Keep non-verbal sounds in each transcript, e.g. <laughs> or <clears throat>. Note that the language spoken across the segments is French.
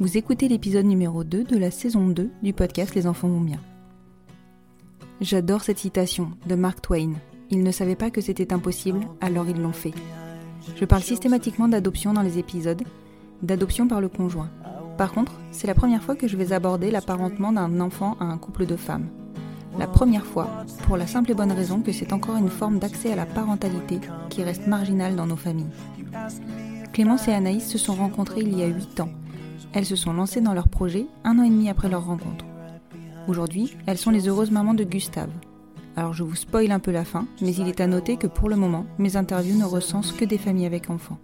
Vous écoutez l'épisode numéro 2 de la saison 2 du podcast Les enfants vont bien. J'adore cette citation de Mark Twain. Ils ne savaient pas que c'était impossible, alors ils l'ont fait. Je parle systématiquement d'adoption dans les épisodes, d'adoption par le conjoint. Par contre, c'est la première fois que je vais aborder l'apparentement d'un enfant à un couple de femmes. La première fois, pour la simple et bonne raison que c'est encore une forme d'accès à la parentalité qui reste marginale dans nos familles. Clémence et Anaïs se sont rencontrées il y a 8 ans. Elles se sont lancées dans leur projet un an et demi après leur rencontre. Aujourd'hui, elles sont les heureuses mamans de Gustave. Alors je vous spoil un peu la fin, mais il est à noter que pour le moment, mes interviews ne recensent que des familles avec enfants.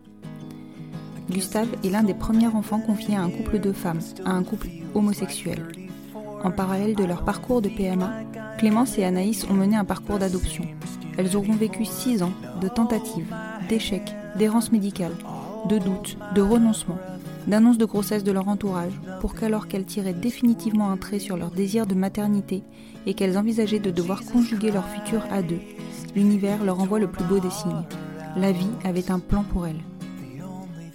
Gustave est l'un des premiers enfants confiés à un couple de femmes, à un couple homosexuel. En parallèle de leur parcours de PMA, Clémence et Anaïs ont mené un parcours d'adoption. Elles auront vécu 6 ans de tentatives, d'échecs, d'errance médicale, de doutes, de renoncements, d'annonces de grossesse de leur entourage, pour qu'alors qu'elles tiraient définitivement un trait sur leur désir de maternité et qu'elles envisageaient de devoir conjuguer leur futur à deux, l'univers leur envoie le plus beau des signes. La vie avait un plan pour elles.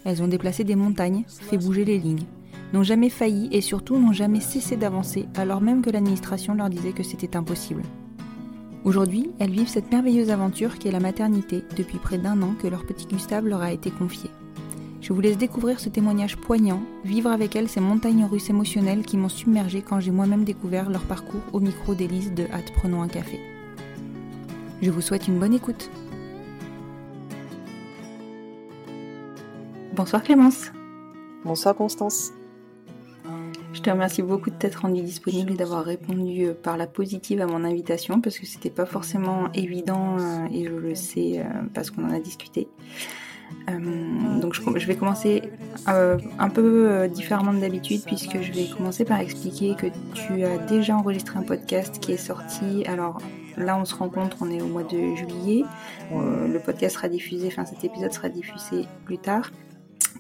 Elles ont déplacé des montagnes, fait bouger les lignes, n'ont jamais failli et surtout n'ont jamais cessé d'avancer alors même que l'administration leur disait que c'était impossible. Aujourd'hui, elles vivent cette merveilleuse aventure qui est la maternité depuis près d'un an que leur petit Gustave leur a été confié. Je vous laisse découvrir ce témoignage poignant, vivre avec elles ces montagnes russes émotionnelles qui m'ont submergé quand j'ai moi-même découvert leur parcours au micro d'Élise de Hâte Prenons un café. Je vous souhaite une bonne écoute. Bonsoir Clémence. Bonsoir Constance. Je te remercie beaucoup de t'être rendue disponible et d'avoir répondu euh, par la positive à mon invitation parce que c'était pas forcément évident euh, et je le sais euh, parce qu'on en a discuté. Donc je, vais commencer un peu différemment d'habitude puisque je vais commencer par expliquer que tu as déjà enregistré un podcast qui est sorti. Alors là on se rencontre, on est au mois de juillet. le podcast sera diffusé, enfin cet épisode sera diffusé plus tard.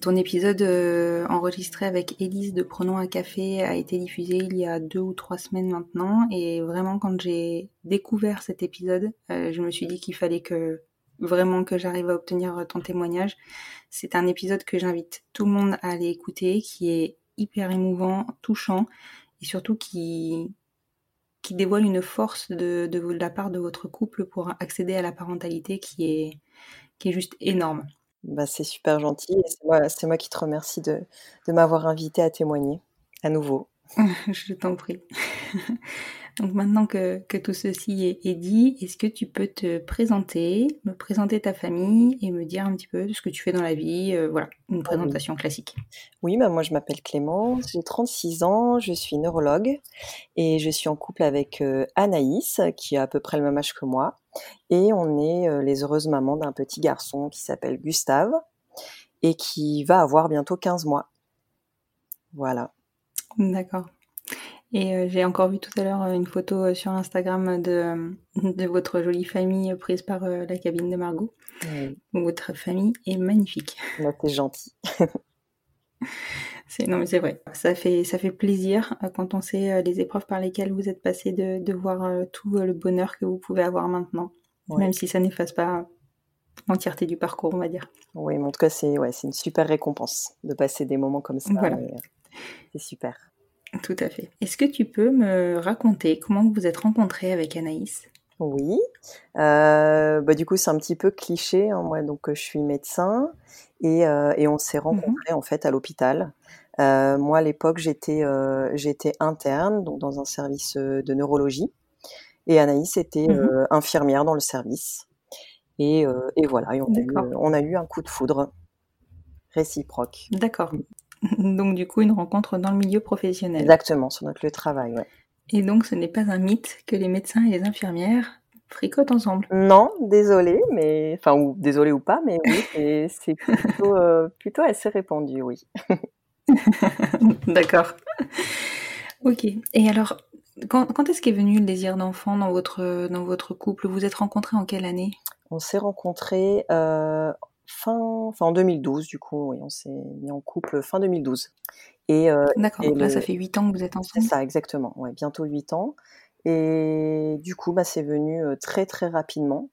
Ton épisode euh, enregistré avec Élise de Prenons un café a été diffusé il y a deux ou trois semaines maintenant et vraiment quand j'ai découvert cet épisode, euh, je me suis dit qu'il fallait que vraiment que j'arrive à obtenir ton témoignage. C'est un épisode que j'invite tout le monde à aller écouter, qui est hyper émouvant, touchant et surtout qui qui dévoile une force de, de, la part de votre couple pour accéder à la parentalité qui est qui est juste énorme. Bah, c'est super gentil c'est moi, moi qui te remercie de, de m'avoir invité à témoigner à nouveau. <laughs> Je t'en prie. <laughs> Donc maintenant que, que tout ceci est, est dit, est-ce que tu peux te présenter, me présenter ta famille et me dire un petit peu ce que tu fais dans la vie euh, Voilà, une présentation classique. Oui, bah moi je m'appelle Clémence, j'ai 36 ans, je suis neurologue et je suis en couple avec euh, Anaïs qui a à peu près le même âge que moi et on est euh, les heureuses mamans d'un petit garçon qui s'appelle Gustave et qui va avoir bientôt 15 mois. Voilà. D'accord. Et euh, j'ai encore vu tout à l'heure euh, une photo euh, sur Instagram de, de votre jolie famille prise par euh, la cabine de Margot. Votre famille est magnifique. Bah, t'es gentil. Non mais c'est vrai. Ça fait ça fait plaisir quand on sait les épreuves par lesquelles vous êtes passé de, de voir tout le bonheur que vous pouvez avoir maintenant, Ouais. même si ça n'efface pas l'entièreté du parcours, on va dire. Oui, mais en tout cas, c'est ouais, une super récompense de passer des moments comme ça. Voilà. et, C'est super. Tout à fait. Est-ce que tu peux me raconter comment vous vous êtes rencontrés avec Anaïs? Oui. Euh, bah, du coup, c'est un petit peu cliché. hein, Moi, donc, euh, je suis médecin et, euh, et on s'est rencontrés en fait à l'hôpital. Euh, moi, à l'époque, j'étais j'étais interne, donc dans un service de neurologie, et Anaïs était Mhm. infirmière dans le service. Et, et voilà, et on a, eu, D'accord. on a eu un coup de foudre réciproque. D'accord. <laughs> Donc du coup une rencontre dans le milieu professionnel. Exactement, sur notre lieu de travail. Ouais. Et donc ce n'est pas un mythe que les médecins et les infirmières fricotent ensemble. Non, désolé, mais enfin ou désolé ou pas, mais oui, c'est <laughs> plutôt euh, plutôt assez répandu, oui. <laughs> D'accord. Ok. Et alors, quand, quand est-ce qu'est venu le désir d'enfant dans votre, dans votre couple? Vous êtes rencontrés en quelle année? On s'est rencontrés euh, fin, enfin en 2012, du coup, oui, on s'est mis en couple fin 2012. Et euh, D'accord, et là le- ça fait 8 ans que vous êtes c'est ensemble ça, exactement, ouais, bientôt 8 ans. Et du coup, bah, c'est venu euh, très très rapidement.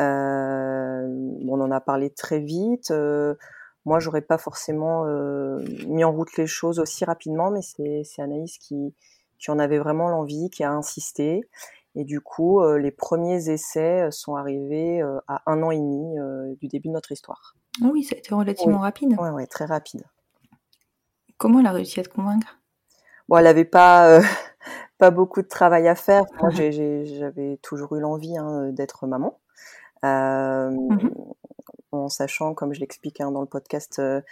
Euh, on en a parlé très vite. Euh, moi, j'aurais pas forcément euh, mis en route les choses aussi rapidement, mais c'est c'est Anaïs qui, qui en avait vraiment l'envie, qui a insisté. Et du coup, euh, les premiers essais sont arrivés euh, à un an et demi euh, du début de notre histoire. Ah oui, ça a été relativement rapide. Ouais, ouais, très rapide. Comment elle a réussi à te convaincre? Bon, elle avait pas euh, <laughs> pas beaucoup de travail à faire. Moi, j'avais toujours eu l'envie hein, d'être maman, euh, Mhm. en sachant, comme je l'explique hein, dans le podcast euh, euh,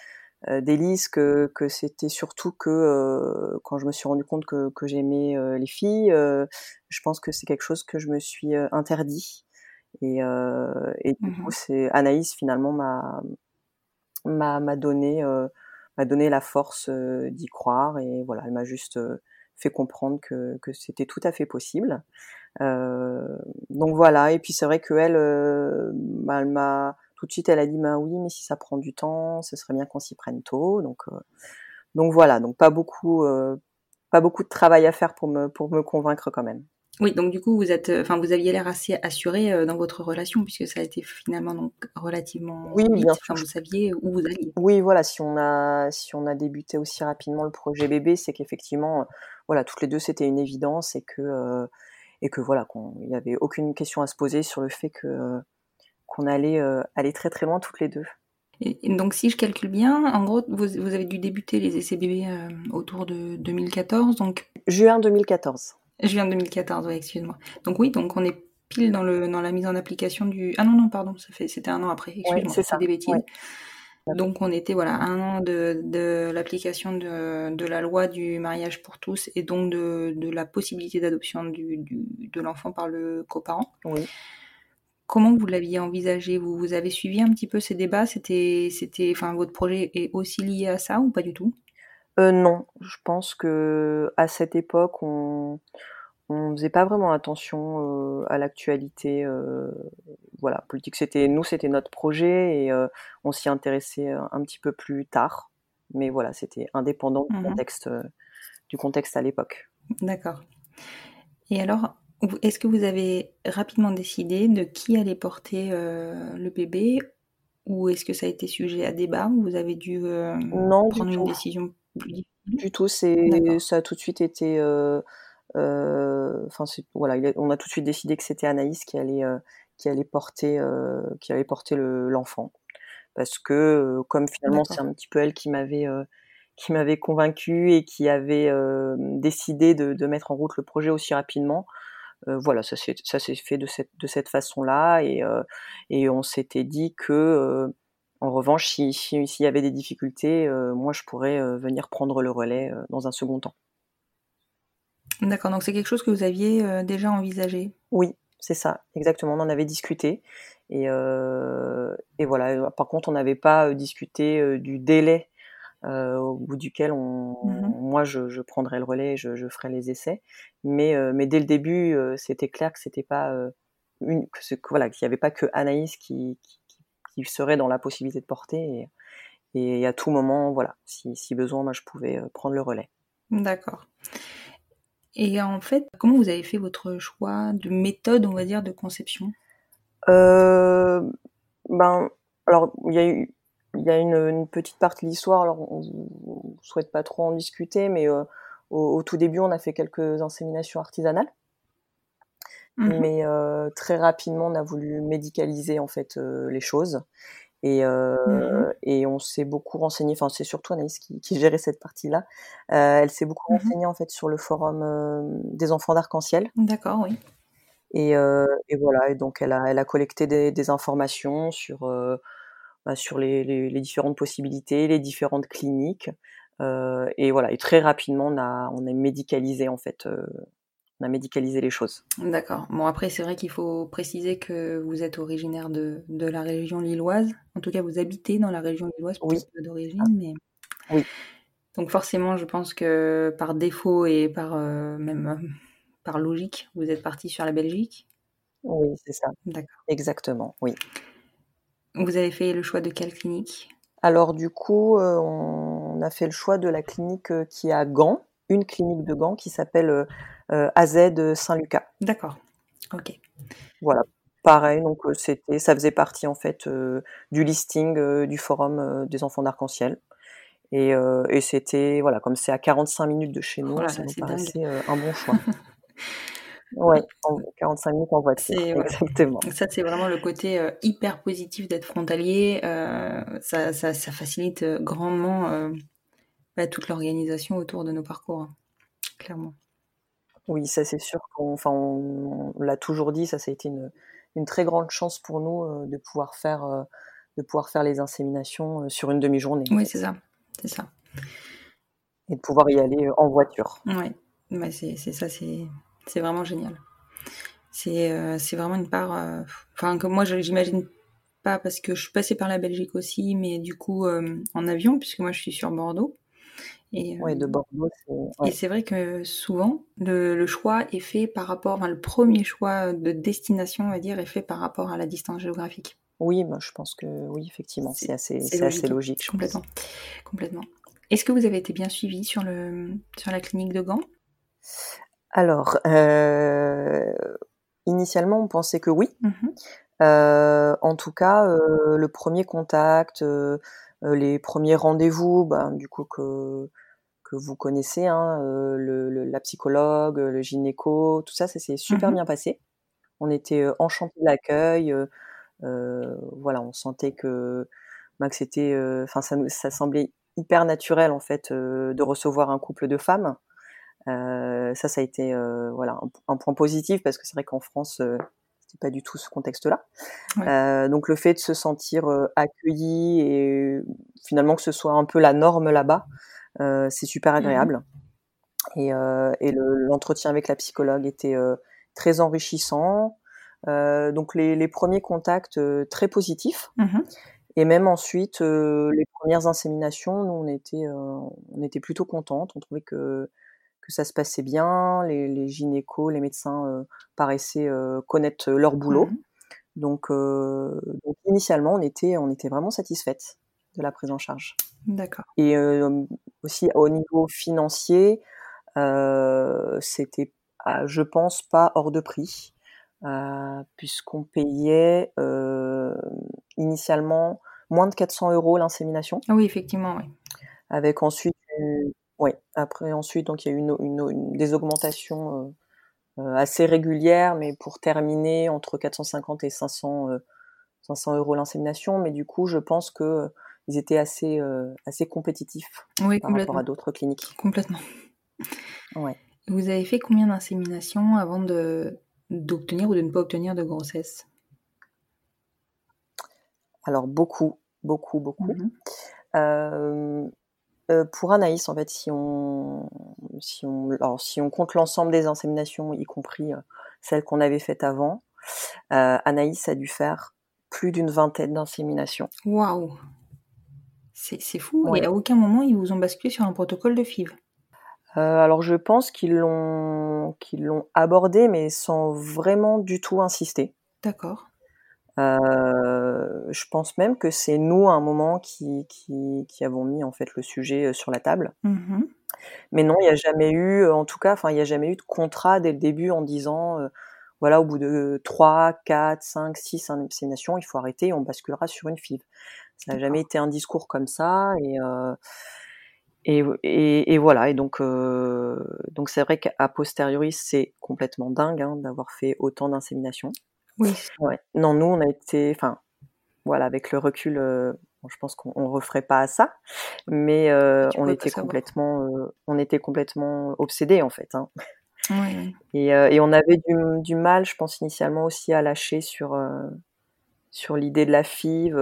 d'Élise, que, que c'était surtout que euh, quand je me suis rendu compte que, que j'aimais euh, les filles, euh, je pense que c'est quelque chose que je me suis euh, interdit. Et, euh, et du Mhm. coup, c'est Anaïs finalement m'a m'a m'a donné euh, m'a donné la force euh, d'y croire et voilà, elle m'a juste euh, fait comprendre que, que c'était tout à fait possible. Euh, donc voilà, et puis c'est vrai que elle, euh, bah, elle m'a tout de suite, elle a dit bah oui, mais si ça prend du temps, ce serait bien qu'on s'y prenne tôt. Donc euh, donc voilà, donc pas beaucoup euh, pas beaucoup de travail à faire pour me pour me convaincre quand même. Oui, donc du coup vous êtes, euh, enfin vous aviez l'air assez assuré dans votre relation puisque ça a été finalement donc relativement Oui, vite. bien Enfin, sûr. vous saviez où vous alliez. Oui, voilà, si on a si on a débuté aussi rapidement le projet bébé, c'est qu'effectivement, voilà, toutes les deux c'était une évidence et que euh, et que voilà, qu'on il y avait aucune question à se poser sur le fait que qu'on allait euh, aller très très loin toutes les deux. Et, donc si je calcule bien, en gros vous, vous avez dû débuter les essais bébés euh, autour de 2014, donc Juin 2014. juin 2014, oui, excuse-moi. Donc oui, donc on est pile dans le dans la mise en application du. Ah non non pardon, ça fait c'était un an après. Excuse-moi, c'est des bêtises. ouais. Donc on était voilà un an de, de l'application de, de la loi du mariage pour tous et donc de, de la possibilité d'adoption du, du, de l'enfant par le coparent. Oui. Comment vous l'aviez envisagé? Vous, vous avez suivi un petit peu ces débats? C'était, c'était, enfin, votre projet est aussi lié à ça ou pas du tout? Euh, non, je pense que à cette époque, on on faisait pas vraiment attention euh, à l'actualité, euh, voilà, politique. C'était nous, c'était notre projet et on s'y intéressait un, petit peu plus tard. Mais voilà, c'était indépendant du Mhm. contexte, du contexte à l'époque. D'accord. Et alors, est-ce que vous avez rapidement décidé de qui allait porter euh, le bébé ou est-ce que ça a été sujet à débat ou vous avez dû euh, Non, prendre une tout. décision plus difficile? Du tout, c'est ça a tout de suite été. euh, Enfin, c'est- voilà, il a- on a tout de suite décidé que c'était Anaïs qui allait qui allait porter qui allait porter le- l'enfant parce que comme finalement c'est un petit peu elle qui m'avait qui m'avait convaincu et qui avait décidé de, de, mettre en route le projet aussi rapidement. Voilà, ça s'est ça s'est fait de cette de cette façon-là et et on s'était dit que en revanche, s'il si, y avait des difficultés, moi je pourrais venir prendre le relais dans un second temps. D'accord, donc c'est quelque chose que vous aviez déjà envisagé? Oui, c'est ça, exactement. On en avait discuté. Et, et voilà, par contre, on n'avait pas discuté du délai au bout duquel on, mmh moi je, je, prendrais le relais, je, je ferais les essais. Mais, mais dès le début, c'était clair que c'était pas une, que, voilà, qu'il n'y avait pas que Anaïs qui, qui, qui, serait dans la possibilité de porter. Et, et à tout moment, voilà, si, si, besoin, moi je pouvais prendre le relais. D'accord. Et en fait, comment vous avez fait votre choix de méthode, on va dire, de conception? Euh, Ben, alors il y a eu, il y a une, une petite partie de l'histoire. Alors, on, ne souhaite pas trop en discuter, mais euh, au, au, tout début, on a fait quelques inséminations artisanales. Mmh. Mais euh, très rapidement, on a voulu médicaliser en fait euh, les choses. Et, euh, mmh et on s'est beaucoup renseigné, enfin c'est surtout Anaïs qui, qui gérait cette partie-là. Elle s'est beaucoup mmh renseignée en fait sur le forum des enfants d'arc-en-ciel. D'accord, oui. Et, et, voilà, et donc elle a, elle a collecté des, des informations sur, bah, sur les, les, les, différentes possibilités, les différentes cliniques. et voilà, et très rapidement on a, on a médicalisé en fait on a médicalisé les choses. D'accord. Bon, après, c'est vrai qu'il faut préciser que vous êtes originaire de, de, la région lilloise. En tout cas, vous habitez dans la région lilloise, oui. d'origine, mais. Oui. Donc, forcément, je pense que par défaut et par euh, même euh, par logique, vous êtes parti sur la Belgique? Oui, c'est ça. D'accord. Exactement, oui. Vous avez fait le choix de quelle clinique? Alors, du coup, euh, on a fait le choix de la clinique qui est à Gand, une clinique de Gand qui s'appelle euh, AZ Saint-Lucas. D'accord. Ok. Voilà. Pareil, donc euh, c'était, ça faisait partie en fait euh, du listing du forum des enfants d'arc-en-ciel. Et, et c'était, voilà, comme c'est à 45 minutes de chez nous, voilà, ça nous paraissait un bon choix. <laughs> Ouais, <laughs> 45 minutes en voiture. Exactement. Ça, c'est vraiment le côté euh, hyper positif d'être frontalier. Euh, ça, ça, ça, facilite grandement euh, bah, toute l'organisation autour de nos parcours, hein, clairement. Oui, ça c'est sûr qu'on enfin, on, on l'a toujours dit, ça, ça a été une, une très grande chance pour nous de pouvoir faire de pouvoir faire les inséminations sur une demi-journée. Oui, c'est ça, c'est ça. Et de pouvoir y aller en voiture. Oui, ouais, c'est ça, c'est c'est vraiment génial. C'est euh, vraiment une part, enfin que moi j'imagine pas parce que je suis passée par la Belgique aussi, mais du coup en avion puisque moi je suis sur Bordeaux. Et, ouais, de Bordeaux. Ouais. Et c'est vrai que souvent, le, le, choix est fait par rapport, enfin, le premier choix de destination, on va dire, est fait par rapport à la distance géographique. Oui, moi, je pense que oui, effectivement, c'est assez, logique, assez logique. Complètement. Complètement. Est-ce que vous avez été bien suivi sur, le, sur la clinique de Gand? Alors, euh, initialement, on pensait que oui. Mm -hmm. euh, en tout cas, euh, le premier contact, euh, les premiers rendez-vous, ben, du coup, que que vous connaissez, hein, euh, le, le, la psychologue, le gynéco, tout ça, ça s'est super mmh bien passé. On était enchantés de l'accueil. Voilà, on sentait que, ben, que c'était, enfin, ça, ça semblait hyper naturel en fait de recevoir un couple de femmes. Ça, ça a été voilà un, un, point positif parce que c'est vrai qu'en France, c'était pas du tout ce contexte-là. Ouais. donc le fait de se sentir accueilli et finalement que ce soit un peu la norme là-bas. Euh, c'est super agréable. Mmh. Et, euh, et l'entretien le, avec la psychologue était euh, très enrichissant. donc les, les, premiers contacts très positifs. Mmh. Et même ensuite, les premières inséminations, nous on était, on était plutôt contentes. On trouvait que que ça se passait bien, les, les gynécos, les médecins euh, paraissaient euh, connaître leur boulot. Mmh. Donc, euh, donc, initialement, on était, on était vraiment satisfaite de la prise en charge. D'accord. Et aussi au niveau financier, c'était, je pense, pas hors de prix, puisqu'on payait initialement moins de 400 euros l'insémination. Ah oui, effectivement, oui. Avec ensuite oui, après ensuite, donc il y a eu une, une, une, des augmentations euh, euh, assez régulières, mais pour terminer entre 450 et 500, euh, 500 euros l'insémination. Mais du coup, je pense que ils étaient assez, assez compétitifs Oui, par rapport à d'autres cliniques. Complètement. Ouais. Vous avez fait combien d'inséminations avant de d'obtenir ou de ne pas obtenir de grossesse? Alors beaucoup, beaucoup, beaucoup. Mhm. Euh, euh, pour Anaïs, en fait, si on, si on, alors, si on compte l'ensemble des inséminations, y compris euh, celles qu'on avait faites avant, euh, Anaïs a dû faire plus d'une vingtaine d'inséminations. Waouh C'est fou. Ouais. Et à aucun moment, ils vous ont basculé sur un protocole de FIV. Alors je pense qu'ils l'ont qu'ils l'ont abordé, mais sans vraiment du tout insister. D'accord. Euh, je pense même que c'est nous à un moment qui, qui, qui avons mis en fait le sujet euh, sur la table. Mhm. Mais non, il n'y a jamais eu, euh, en tout cas, enfin, il n'y a jamais eu de contrat dès le début en disant, euh, voilà, au bout de 3, 4, 5, 6 inséminations, il faut arrêter et on basculera sur une FIV. Ça n'a jamais été un discours comme ça et, euh, et, et, et voilà. Et donc, donc c'est vrai qu'à posteriori, c'est complètement dingue hein, d'avoir fait autant d'inséminations. Oui. Ouais. Non, nous, on a été, enfin, voilà, avec le recul, euh, bon, je pense qu'on on referait pas à ça, mais euh, on était complètement, euh, on était complètement obsédés en fait. Hein. Oui. Et, et on avait du, du mal, je pense initialement aussi à lâcher sur sur l'idée de la FIV,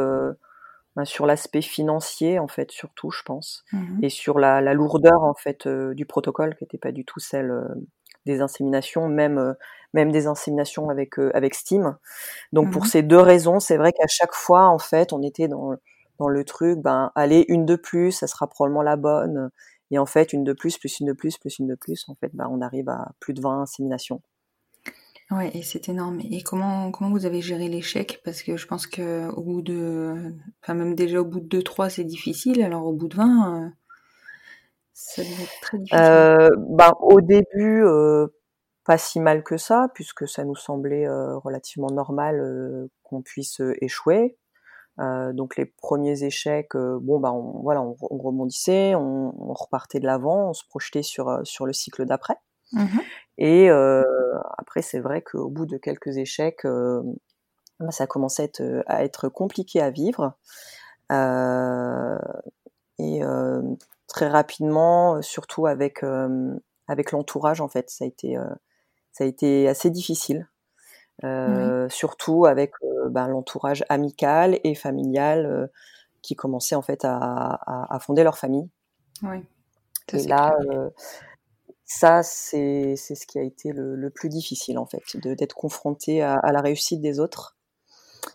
ben, sur l'aspect financier en fait surtout, je pense, Mhm. et sur la, la lourdeur en fait du protocole qui n'était pas du tout celle des inséminations, même euh, même des inséminations avec euh, avec Steam. Donc pour Mhm. ces deux raisons, c'est vrai qu'à chaque fois en fait, on était dans dans le truc, ben allez une de plus, ça sera probablement la bonne. Et en fait, une de plus, plus une de plus, plus une de plus, en fait, ben, on arrive à plus de 20 inséminations. Ouais, et c'est énorme. Et comment, comment vous avez géré l'échec? Parce que je pense que au bout de, enfin même déjà au bout de 2-3 c'est difficile, alors au bout de 20, euh, ça devait être très difficile. Euh, ben, au début, euh, pas si mal que ça, puisque ça nous semblait euh, relativement normal qu'on puisse échouer. Donc les premiers échecs, bon ben on, voilà, on, on rebondissait, on, on repartait de l'avant, on se projetait sur sur le cycle d'après. Mhm. Et après, c'est vrai qu'au bout de quelques échecs, ben, ça commençait à être, à être compliqué à vivre. Et très rapidement, surtout avec euh, avec l'entourage, en fait, ça a été euh, ça a été assez difficile. Euh, Surtout avec euh, ben, l'entourage amical et familial euh, qui commençait en fait à, à, à fonder leur famille. Ça, Et c'est là, euh, ça, c'est c'est ce qui a été le, le plus difficile, en fait, d'être confronté à, à la réussite des autres.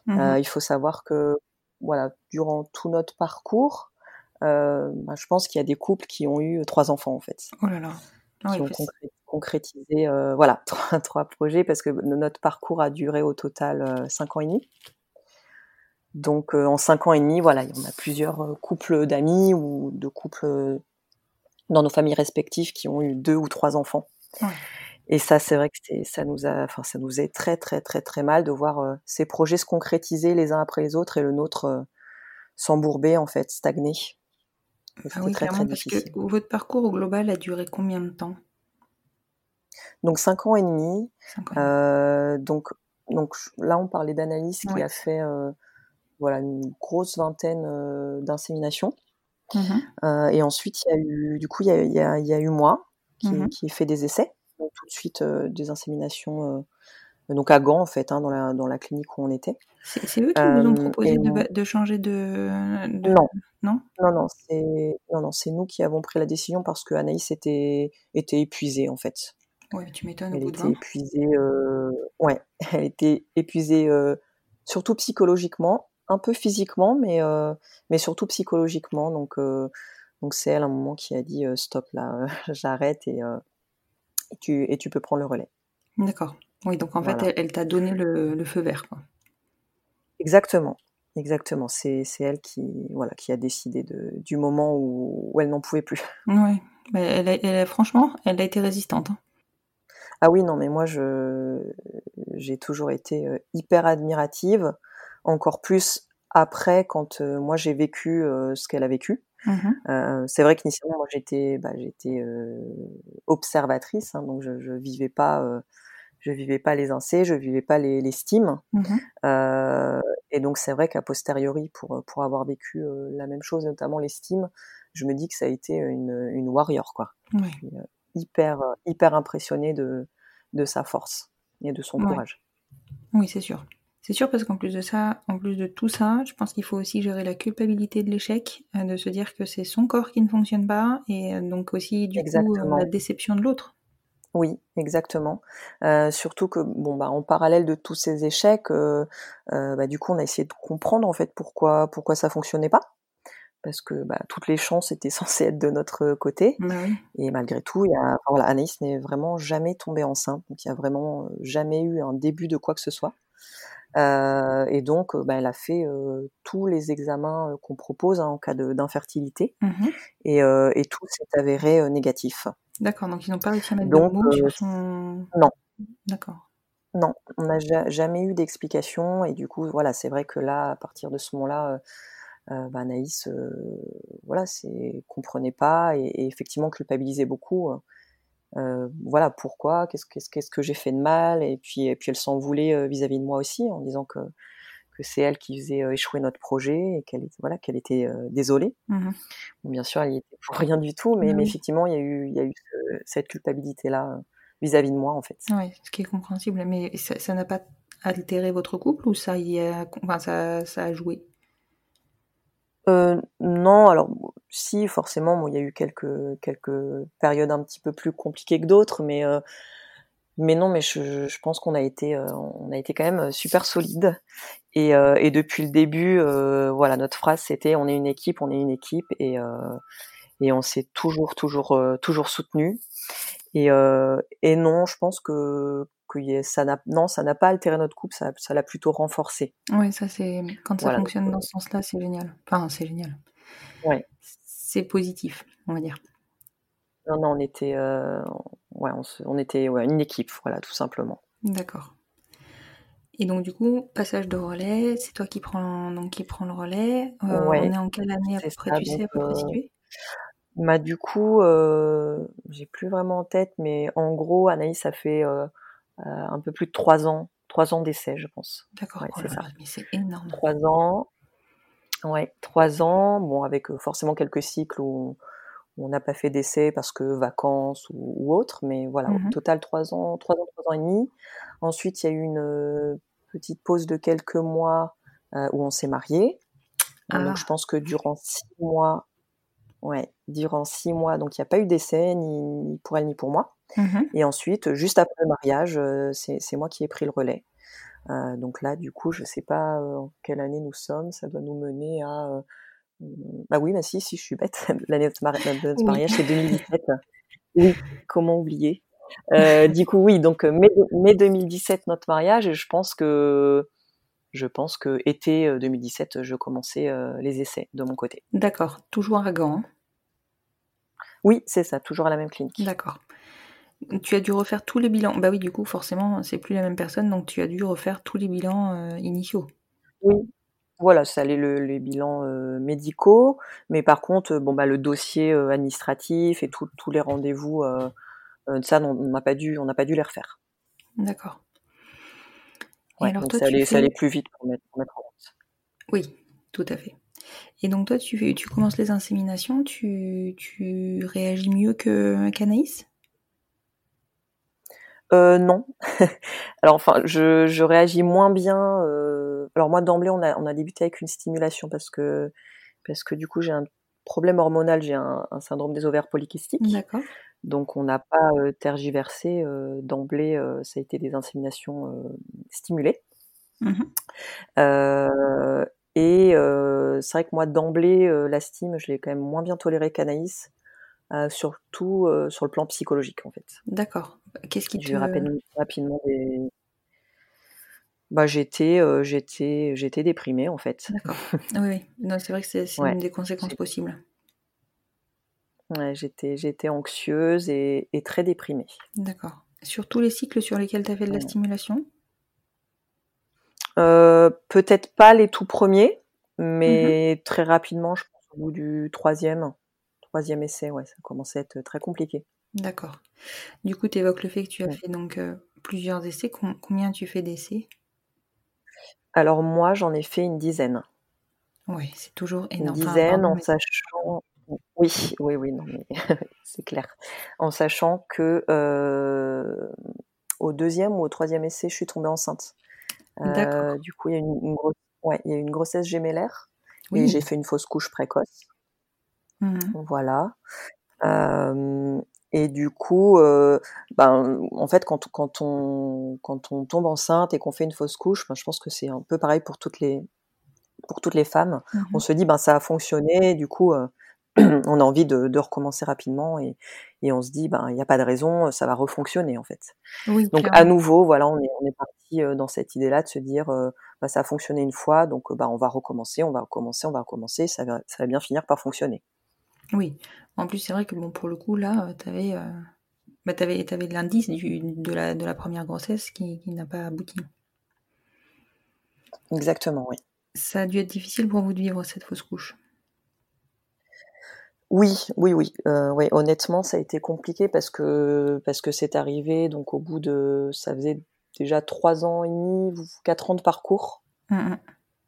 Euh, il faut savoir que, voilà, durant tout notre parcours, euh, bah, je pense qu'il y a des couples qui ont eu trois enfants, en fait, Oh là là. qui Ouais, ont concré- concrétisé, euh, voilà, <laughs> trois, trois projets, parce que notre parcours a duré au total euh, cinq ans et demi. Donc, euh, en cinq ans et demi, voilà, on a plusieurs euh, couples d'amis ou de couples euh, dans nos familles respectives qui ont eu deux ou trois enfants. Ouais. Et ça, c'est vrai que ça nous a, enfin, ça nous est très, très, très, très mal de voir euh, ces projets se concrétiser les uns après les autres et le nôtre euh, s'embourber, en fait, stagner. Ah oui, très, que difficile. votre parcours au global a duré combien de temps? Donc, cinq ans et demi. Ans. Euh, donc, donc là, on parlait d'Anaïs qui a fait, euh, voilà, une grosse vingtaine euh, d'inséminations. Mhm. Euh, et ensuite, il y a eu, du coup, il y a, y a, il y a eu moi qui, Mhm. qui ai fait des essais. Donc, tout de suite, des inséminations, donc à Gand, en fait, hein, dans, la, dans la clinique où on était. C'est eux qui vous ont Euh, proposé et de, changer de, de- non, Non? Non, non, c'est non, non, nous qui avons pris la décision parce que Anaïs était, était épuisée, en fait. Ouais, tu m'étonnes au bout de était 20. épuisée, euh, ouais, <laughs> elle était épuisée, euh, surtout psychologiquement, un peu physiquement, mais, euh, mais surtout psychologiquement. Donc, euh, donc c'est elle à un moment qui a dit euh, stop là, <laughs> j'arrête et, euh, et tu et tu peux prendre le relais. D'accord. Oui, donc en fait, elle, elle t'a donné le, le feu vert, quoi. Exactement, exactement. C'est elle qui voilà qui a décidé de, du moment où, où elle n'en pouvait plus. <laughs> Ouais. Mais elle, a- elle a- franchement, elle a été résistante. hein. Ah oui, non, mais moi, je, j'ai toujours été euh, hyper admirative, encore plus après quand euh, moi j'ai vécu euh, ce qu'elle a vécu. Euh, c'est vrai qu'initialement, moi, j'étais, bah, j'étais euh, observatrice, hein, donc je, je vivais pas, euh, je vivais pas les incés, je vivais pas les, les. Mhm. Euh, et donc c'est vrai qu'à posteriori, pour pour avoir vécu euh, la même chose, notamment les je me dis que ça a été une, une warrior quoi. Ouais. Euh, hyper hyper impressionnée de de sa force et de son Ouais. courage. Oui, c'est sûr. C'est sûr parce qu'en plus de ça, en plus de tout ça, je pense qu'il faut aussi gérer la culpabilité de l'échec, de se dire que c'est son corps qui ne fonctionne pas et donc aussi du coup Exactement. la déception de l'autre. Oui, exactement. Euh, surtout que bon bah en parallèle de tous ces échecs, euh, euh, bah, du coup on a essayé de comprendre en fait pourquoi pourquoi ça fonctionnait pas, parce que bah, toutes les chances étaient <laughs> censées être de notre côté. Bah. Et malgré tout, il y a, voilà, Anaïs n'est vraiment jamais tombée enceinte, donc il y a vraiment euh, jamais eu un début de quoi que ce soit. Euh, et donc, bah, elle a fait euh, tous les examens qu'on propose hein, en cas d'infertilité, Mhm. et, euh, et tout s'est avéré négatif. D'accord, donc ils n'ont pas réussi à mettre Donc, de mots euh, sur son. non. D'accord. Non, on n'a ja- jamais eu d'explication, et du coup, voilà, c'est vrai que là, à partir de ce moment-là, euh, euh, bah, Anaïs, euh, voilà, c'est comprenait pas et, et effectivement culpabilisait beaucoup. euh, voilà pourquoi, qu'est-ce que j'ai fait de mal, et puis et puis elle s'en voulait vis-à-vis de moi aussi en disant que que c'est elle qui faisait euh, échouer notre projet et qu'elle était- voilà qu'elle était euh, désolée. Mhm. Bon, bien sûr, elle y était pour rien du tout, mais, Oui. mais effectivement, il y a eu il y a eu ce- cette culpabilité là vis-à-vis de moi en fait. Ouais, ce qui est compréhensible. Mais ça ça n'a pas altéré votre couple ou ça y a, enfin, ça, ça a joué? Euh, non, alors si forcément, bon, il y a eu quelques quelques périodes un petit peu plus compliquées que d'autres, mais euh, mais non, mais je, je pense qu'on a été euh, on a été quand même super solide et euh, et depuis le début, euh, voilà, notre phrase c'était on est une équipe, on est une équipe et euh, et on s'est toujours toujours toujours soutenu et et non, je pense que ça n'a non ça n'a pas altéré notre couple, ça l'a plutôt renforcé. Ouais, ça c'est quand ça Voilà, fonctionne dans ce sens-là, c'est génial. Enfin, c'est génial. Ouais. C'est positif, on va dire. Non, non, on était, euh, ouais, on, se- on était ouais, une équipe, voilà, tout simplement. D'accord. Et donc du coup, passage de relais, c'est toi qui prends donc qui prend le relais. Euh, Ouais, on est en quelle année à peu près, ça, tu sais à peu près euh, situé? Bah, du coup, euh, j'ai plus vraiment en tête, mais en gros, Anaïs a fait euh, un peu plus de trois ans, trois ans d'essai, je pense. D'accord. ouais, oh c'est ça. mais c'est énorme. Trois ans, ouais, trois ans, bon, avec forcément quelques cycles où on n'a pas fait d'essai parce que vacances ou, ou autre, mais voilà, Mhm. au total trois ans, trois ans, trois ans et demi. Ensuite, il y a eu une euh, petite pause de quelques mois euh, où on s'est mariés. Ah. Donc je pense que durant six mois, ouais, durant six mois, donc il n'y a pas eu d'essai ni, pour elle ni pour moi. Mhm. Et ensuite, juste après le mariage, euh, c'est moi qui ai pris le relais. Euh, donc là, du coup, je sais pas euh, en quelle année nous sommes. Ça doit nous mener à. euh, bah oui, bah si, si, je suis bête. <laughs> L'année de notre, mari- de notre Oui. mariage, c'est 2017. Oui, comment oublier? Euh, Du coup, oui, donc euh, mai, mai 2017, notre mariage, et je pense que. Je pense que été euh, 2017, je commençais euh, les essais de mon côté. D'accord. Toujours à Gand. hein? Oui, c'est ça, toujours à la même clinique. D'accord. Tu as dû refaire tous les bilans. Bah oui, du coup, forcément, c'est plus la même personne, donc tu as dû refaire tous les bilans euh, initiaux. Oui, voilà, ça allait le, les bilans euh, médicaux, mais par contre, euh, bon bah le dossier euh, administratif et tous les rendez-vous, euh, euh, ça, non, on n'a pas dû, on n'a pas dû les refaire. D'accord. Et Ouais, alors donc toi, ça allait, ça allait plus vite pour mettre, pour mettre en route. Oui, tout à fait. Et donc toi, tu, tu commences les inséminations, tu, tu réagis mieux que qu'Anaïs? Euh, non. <laughs> alors enfin, je, je réagis moins bien. euh, alors moi d'emblée, on a, on a débuté avec une stimulation parce que parce que du coup j'ai un problème hormonal, j'ai un, un syndrome des ovaires polykystiques. D'accord. Donc on n'a pas euh, tergiversé euh, d'emblée, euh, ça a été des inséminations stimulées. Euh, et c'est vrai que moi d'emblée, la stime, je l'ai quand même moins bien tolérée qu'Anaïs, surtout sur le plan psychologique en fait. D'accord. Qu'est-ce qui J'ai te... rapidement, rapidement des... Bah j'étais, euh, j'étais, j'étais déprimée en fait. D'accord. <laughs> Oui, oui. Non, c'est vrai que c'est c'est Ouais. une des conséquences C'est- possibles. Ouais, j'étais, j'étais anxieuse et, et très déprimée. D'accord. Sur tous les cycles sur lesquels tu as fait de la stimulation? Euh, peut-être pas les tout premiers, mais très rapidement, je pense au bout du troisième, troisième essai, ouais, ça commençait à être très compliqué. D'accord. Du coup, tu évoques le fait que tu as Ouais. fait donc euh, Plusieurs essais. Combien tu fais d'essais? Alors moi, j'en ai fait une dizaine. Oui, c'est toujours Une énorme. Enfin, dizaine en mais- sachant... Oui, oui, oui, non, mais <laughs> c'est clair. En sachant que euh, au deuxième ou au troisième essai, je suis tombée enceinte. D'accord. Euh, du coup, il y a une, une grosse- ouais, il y a eu une grossesse gémellaire et Oui. j'ai fait une fausse couche précoce. Mhm. Voilà. Euh, et du coup, euh, ben, en fait, quand, quand, on, quand on tombe enceinte et qu'on fait une fausse couche, ben, je pense que c'est un peu pareil pour toutes les, pour toutes les femmes. On se dit, ben, ça a fonctionné, du coup, euh, <clears throat> on a envie de, de recommencer rapidement et, et on se dit, ben, il n'y a pas de raison, ça va refonctionner, en fait. Oui, Donc, à nouveau, voilà, on est, on est parti euh, dans cette idée-là de se dire, ben, ça a fonctionné une fois, donc, ben, on va recommencer, on va recommencer, on va recommencer, ça va, ça va bien finir par fonctionner. Oui. En plus, c'est vrai que bon, pour le coup, là, tu avais, bah, t'avais, t'avais l'indice du- de, la, de la première grossesse qui, qui n'a pas abouti. Exactement, oui. Ça a dû être difficile pour vous de vivre cette fausse couche. Oui, oui, oui. Euh, ouais, honnêtement, ça a été compliqué parce que parce que c'est arrivé donc au bout de ça faisait déjà trois ans et demi, quatre ans de parcours. Mhm.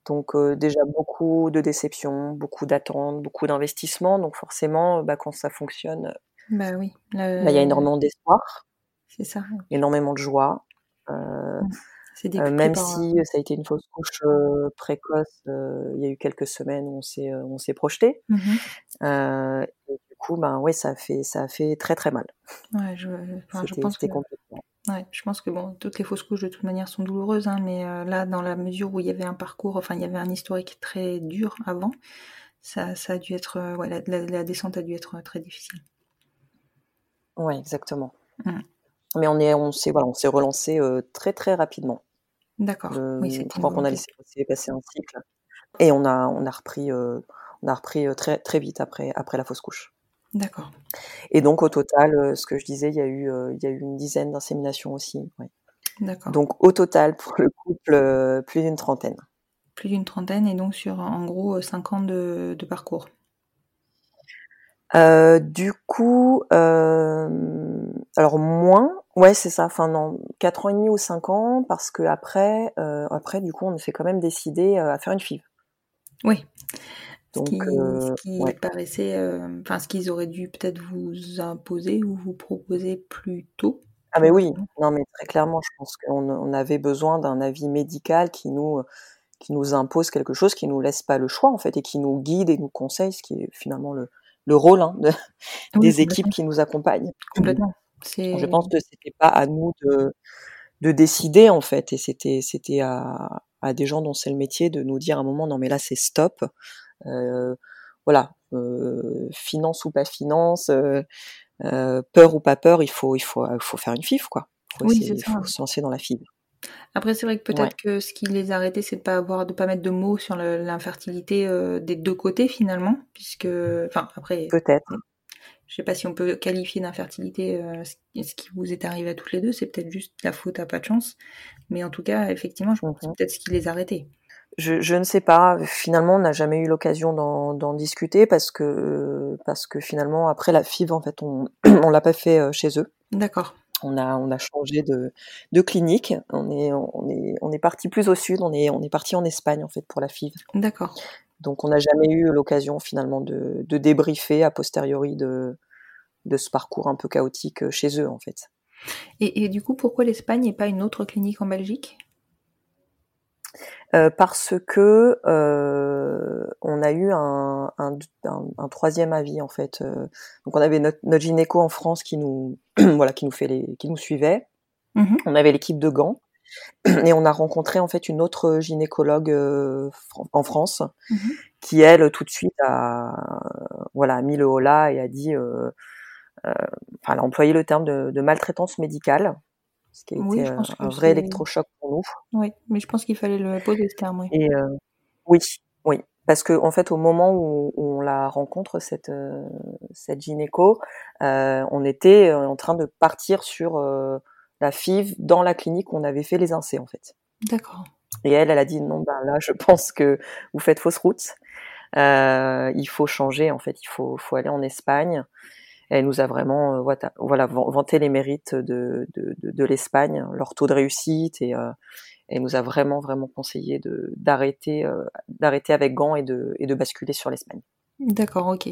Donc euh, déjà beaucoup de déceptions, beaucoup d'attentes, beaucoup d'investissements. Donc forcément, bah, quand ça fonctionne, Bah oui. là, bah, il y a énormément d'espoir, C'est ça. énormément de joie. Euh, C'est euh, même par- si ça a été une fausse couche précoce, il y a eu quelques semaines où on s'est on s'est projeté. Et du coup, ben ouais, ça a fait ça a fait très très mal. Ouais, je, enfin, je C'était pense que c'était compliqué. Ouais, je pense que bon, toutes les fausses couches de toute manière sont douloureuses, hein, mais euh, là, dans la mesure où il y avait un parcours, enfin, il y avait un historique très dur avant, ça, ça a dû être, euh, ouais, la, la- la descente a dû être euh, très difficile. Ouais, exactement. Mm. Mais on est, on s'est, voilà, on s'est relancé euh, très très rapidement. D'accord. Oui, je crois qu'on a laissé passer, un cycle et on a, on a repris, on a repris très très vite après après la fausse couche. D'accord. Et donc au total, euh, ce que je disais, il y a eu, euh, il y a eu une dizaine d'inséminations aussi. ouais. D'accord. Donc au total pour le couple, euh, plus d'une trentaine. Plus d'une trentaine et donc sur en gros euh, cinq ans de, de parcours. Euh, du coup, euh, alors moins, ouais, c'est ça. Enfin non, quatre ans et demi ou cinq ans, parce que après, euh, après, du coup, on s'est quand même décidé à faire une FIV. Oui. Ce Donc, qui, euh, ce qui ouais. paraissait, euh, enfin, ce qu'ils auraient dû peut-être vous imposer ou vous proposer plus tôt. Ah mais oui, non? Mais très clairement, je pense qu'on on avait besoin d'un avis médical qui nous qui nous impose quelque chose, qui nous laisse pas le choix en fait et qui nous guide et nous conseille, ce qui est finalement le, le rôle hein, de- Oui, des équipes qui nous accompagnent. Complètement. C'est. Je pense que c'était pas à nous de, de décider en fait, et c'était c'était à, à des gens dont c'est le métier de nous dire à un moment non mais là c'est stop, voilà, euh, finance ou pas finance, euh, euh, peur ou pas peur, il faut il faut il faut faire une FIF quoi. Faut Oui, essayer- ça. il faut se lancer dans la FIF. Après, c'est vrai que peut-être Ouais. que ce qui les a arrêtés, c'est de pas avoir, de pas mettre de mots sur l'infertilité euh, des deux côtés finalement, puisque, enfin, après, Peut-être. je sais pas si on peut qualifier d'infertilité euh, ce qui- vous est arrivé à toutes les deux, c'est peut-être juste la faute à pas de chance, mais en tout cas, effectivement, je pense que c'est Mhm. peut-être ce qui les a arrêtés. Je, je ne sais pas. Finalement, on n'a jamais eu l'occasion d'en discuter parce que parce que finalement après la FIV en fait on <clears throat> on l'a pas fait euh, chez eux. D'accord. On a on a changé de de clinique. On est on est on est parti plus au sud. On est on est parti en Espagne en fait pour la FIV. D'accord. Donc on n'a jamais eu l'occasion finalement de de débriefer a posteriori de de ce parcours un peu chaotique euh, chez eux en fait. Et, et du coup, pourquoi l'Espagne et pas une autre clinique en Belgique? Euh, parce que euh, on a eu un, un, un- un troisième avis en fait. Euh, donc on avait notre, notre gynéco en France qui nous <clears throat> voilà qui nous fait les qui nous suivait. Mhm. On avait l'équipe de Gand <clears throat> et on a rencontré en fait une autre gynécologue euh, en France Mhm. qui elle tout de suite a voilà a mis le haut là et a dit euh, euh, enfin elle a employé le terme de, de maltraitance médicale ce qui a Oui, été un vrai électrochoc pour nous. Oui, mais je pense qu'il fallait le poser ce terme, oui. Et euh, oui, oui, parce que en fait, au moment où, où on la rencontre cette euh, cette gynéco, euh, on était en train de partir sur la FIV dans la clinique où on avait fait les INSEE en fait. D'accord. Et elle, elle a dit non, ben là, je <laughs> pense que vous faites fausse route. Il faut changer en fait, il faut faut aller en Espagne. Elle nous a vraiment voilà, vanté les mérites de, de, de, l'Espagne, leur taux de réussite et elle nous a vraiment vraiment conseillé de d'arrêter d'arrêter avec gants et de et de basculer sur l'Espagne. D'accord, ok.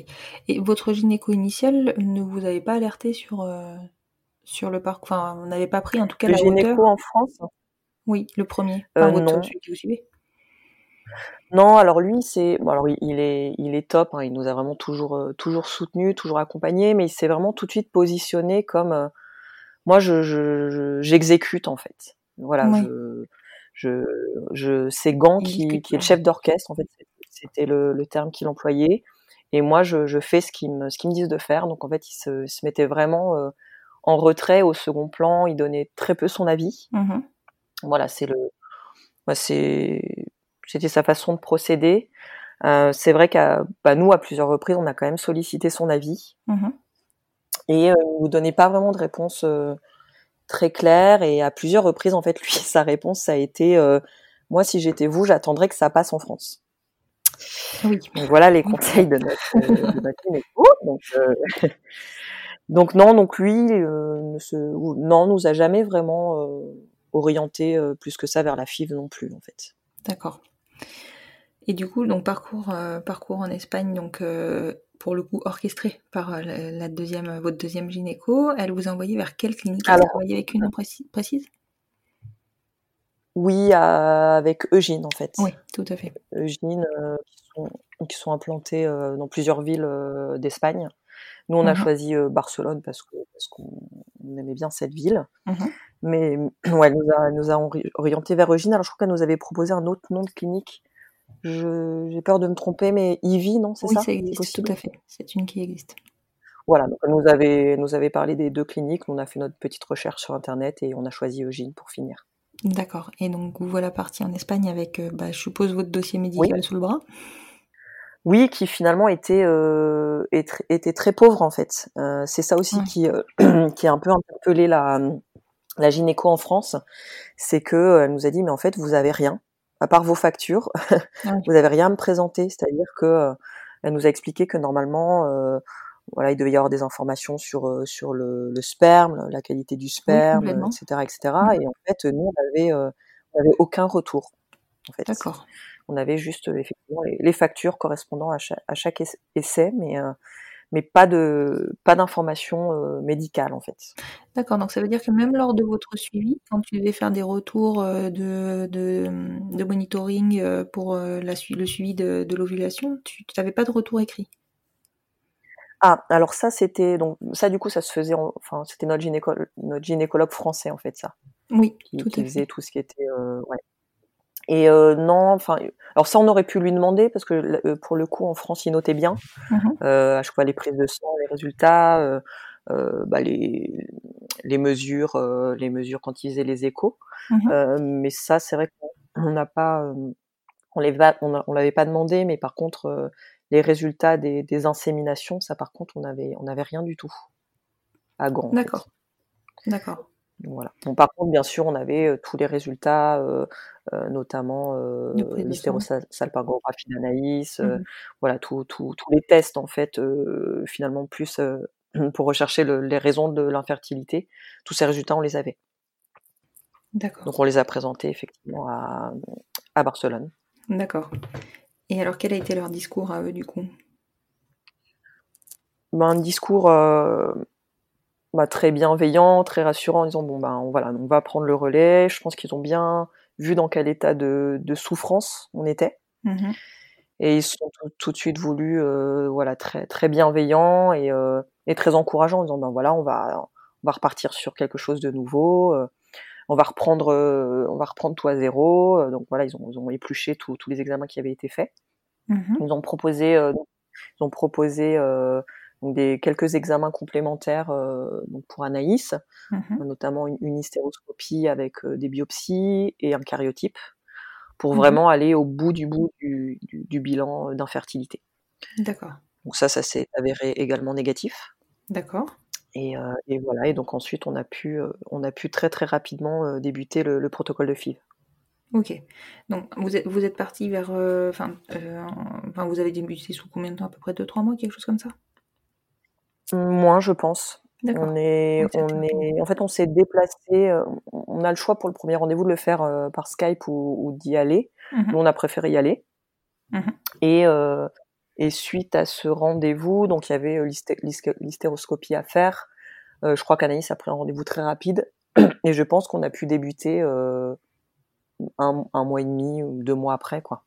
Et votre gynéco initial ne vous avait pas alerté sur sur le parcours, enfin, on n'avait pas pris en tout cas le gynéco en France? Oui, le premier. Enfin, non. celui que vous suivez. Non, alors lui, c'est bon, alors il est il est top. Hein, il nous a vraiment toujours euh, toujours soutenu, toujours accompagné, mais il s'est vraiment tout de suite positionné comme euh, moi, je j'exécute en fait. Voilà, je je je c'est Gant qui, qui est le chef d'orchestre en fait. C'était le, le terme qu'il employait. Et moi, je, je fais ce qu'ils me ce qu'ils me disent de faire. Donc en fait, il se, se mettait vraiment euh, en retrait au second plan. Il donnait très peu son avis. Mmh voilà, c'est le c'est c'était sa façon de procéder. Euh, c'est vrai qu'à bah, nous, à plusieurs reprises, on a quand même sollicité son avis. Mmh et euh, il nous donnait pas vraiment de réponse euh, très claire. Et à plusieurs reprises, en fait, <laughs> lui, sa réponse, ça a été euh, moi, si j'étais vous, j'attendrais que ça passe en France. Oui. Donc voilà les conseils de notre, de notre <laughs> donc, <laughs> donc, non, donc lui, ne se, non, nous a jamais vraiment orienté plus que ça vers la FIV non plus, en fait. D'accord. Et du coup, donc parcours, euh, parcours en Espagne, donc euh, pour le coup orchestré par euh, la, deuxième, votre deuxième gynéco. Elle vous a envoyé vers quelle clinique? Elle vous envoyé avec une précise? Oui, avec Eugène en fait. Oui, tout à fait. Eugène, qui, sont, qui sont implantés dans plusieurs villes d'Espagne. Nous, on a mhm. choisi Barcelone parce qu'on aimait bien cette ville. Mhm. Mais <clears throat> ouais, elle nous a, nous a orienté vers Eugène. Alors, je crois qu'elle nous avait proposé un autre nom de clinique j'ai peur de me tromper, mais Ivy, non, c'est oui, ça? Oui, ça existe, tout à fait. C'est une qui existe. Voilà, donc elle nous avait, nous avait parlé des deux cliniques, on a fait notre petite recherche sur Internet et on a choisi Eugène pour finir. D'accord, et donc vous voilà parti en Espagne avec, euh, bah, je suppose, votre dossier médical sous le bras? Oui, qui finalement était, euh, était très pauvre en fait. Euh, c'est ça aussi qui, <clears throat> qui a un peu interpellé la, la gynéco en France, c'est que elle nous a dit mais en fait vous avez rien, à part vos factures, <laughs> vous n'avez rien à me présenter. C'est-à-dire que euh, elle nous a expliqué que normalement, euh, voilà, il devait y avoir des informations sur euh, sur le, le, sperme, la qualité du sperme, etc., etc. Et en fait, nous, on avait on avait aucun retour. En fait, d'accord. On avait juste effectivement les, les factures correspondant à chaque, à chaque essai, mais mais pas de pas d'informations euh, médicales en fait. D'accord, donc ça veut dire que même lors de votre suivi, quand tu devais faire des retours euh, de, de, de monitoring euh, pour la, le suivi de, de l'ovulation, tu n'avais pas de retour écrit? Ah, alors ça c'était donc ça du coup ça se faisait, enfin c'était notre gynécologue, notre gynécologue français en fait ça. Oui, qui, tout qui faisait tout ce qui était ouais, et euh, non, enfin, alors ça on aurait pu lui demander parce que euh, pour le coup en France il notait bien mmh euh, à chaque fois les prises de sang, les résultats, euh, euh bah, les, les mesures, euh, les mesures quand il faisait les échos. Mmh mais ça c'est vrai qu'on n'a pas, on les on, l'avait pas demandé, mais par contre les résultats des, des, inséminations, ça par contre on avait on avait rien du tout à grand. D'accord. D'accord. Voilà. Bon, par contre, bien sûr, on avait euh, tous les résultats, euh, euh, notamment l'hystérosalpingographie d'Anaïs, mmh voilà, tous les tests, en fait, finalement, plus <clears throat> pour rechercher le, les raisons de l'infertilité. Tous ces résultats, on les avait. D'accord. Donc, on les a présentés, effectivement, à, à Barcelone. D'accord. Et alors, quel a été leur discours à eux, du coup? Ben, Un discours bah, très bienveillant, très rassurant, en disant bon ben voilà, on va prendre le relais. Je pense qu'ils ont bien vu dans quel état de, de souffrance on était. Mmh et ils sont tout, de suite voulu, euh, voilà, très très bienveillants et, euh, et, très encourageants, en disant ben voilà, on va on va repartir sur quelque chose de nouveau. Euh, on va reprendre on va reprendre tout à zéro. donc voilà, ils ont, ils ont épluché tous les examens qui avaient été faits. Mmh ils ont proposé ils ont proposé donc des quelques examens complémentaires euh, donc pour Anaïs, mmh notamment une, hystéroscopie avec euh, des biopsies et un cariotype, pour mmh vraiment aller au bout du bout du, du, bilan d'infertilité. D'accord. Donc ça, ça s'est avéré également négatif. D'accord. Et, euh, et, voilà. Et donc ensuite, on a pu, euh, on a pu très très rapidement euh, débuter le, le, protocole de FIV. Ok. Donc vous êtes, vous êtes parti vers, enfin, enfin, vous avez débuté sous combien de temps? À peu près 2-3 mois, quelque chose comme ça? Moins, je pense. On est, on est, en fait, on s'est déplacé. euh, On a le choix pour le premier rendez-vous de le faire euh, par Skype ou, ou d'y aller. Mhm. Nous, on a préféré y aller. Mhm. Et, euh, et suite à ce rendez-vous, donc il y avait euh, l'hysté- l'hysté- l'hystéroscopie à faire. Euh, je crois qu'Anaïs a pris un rendez-vous très rapide. <clears throat> Et je pense qu'on a pu débuter euh, un, un mois et demi ou deux mois après, quoi.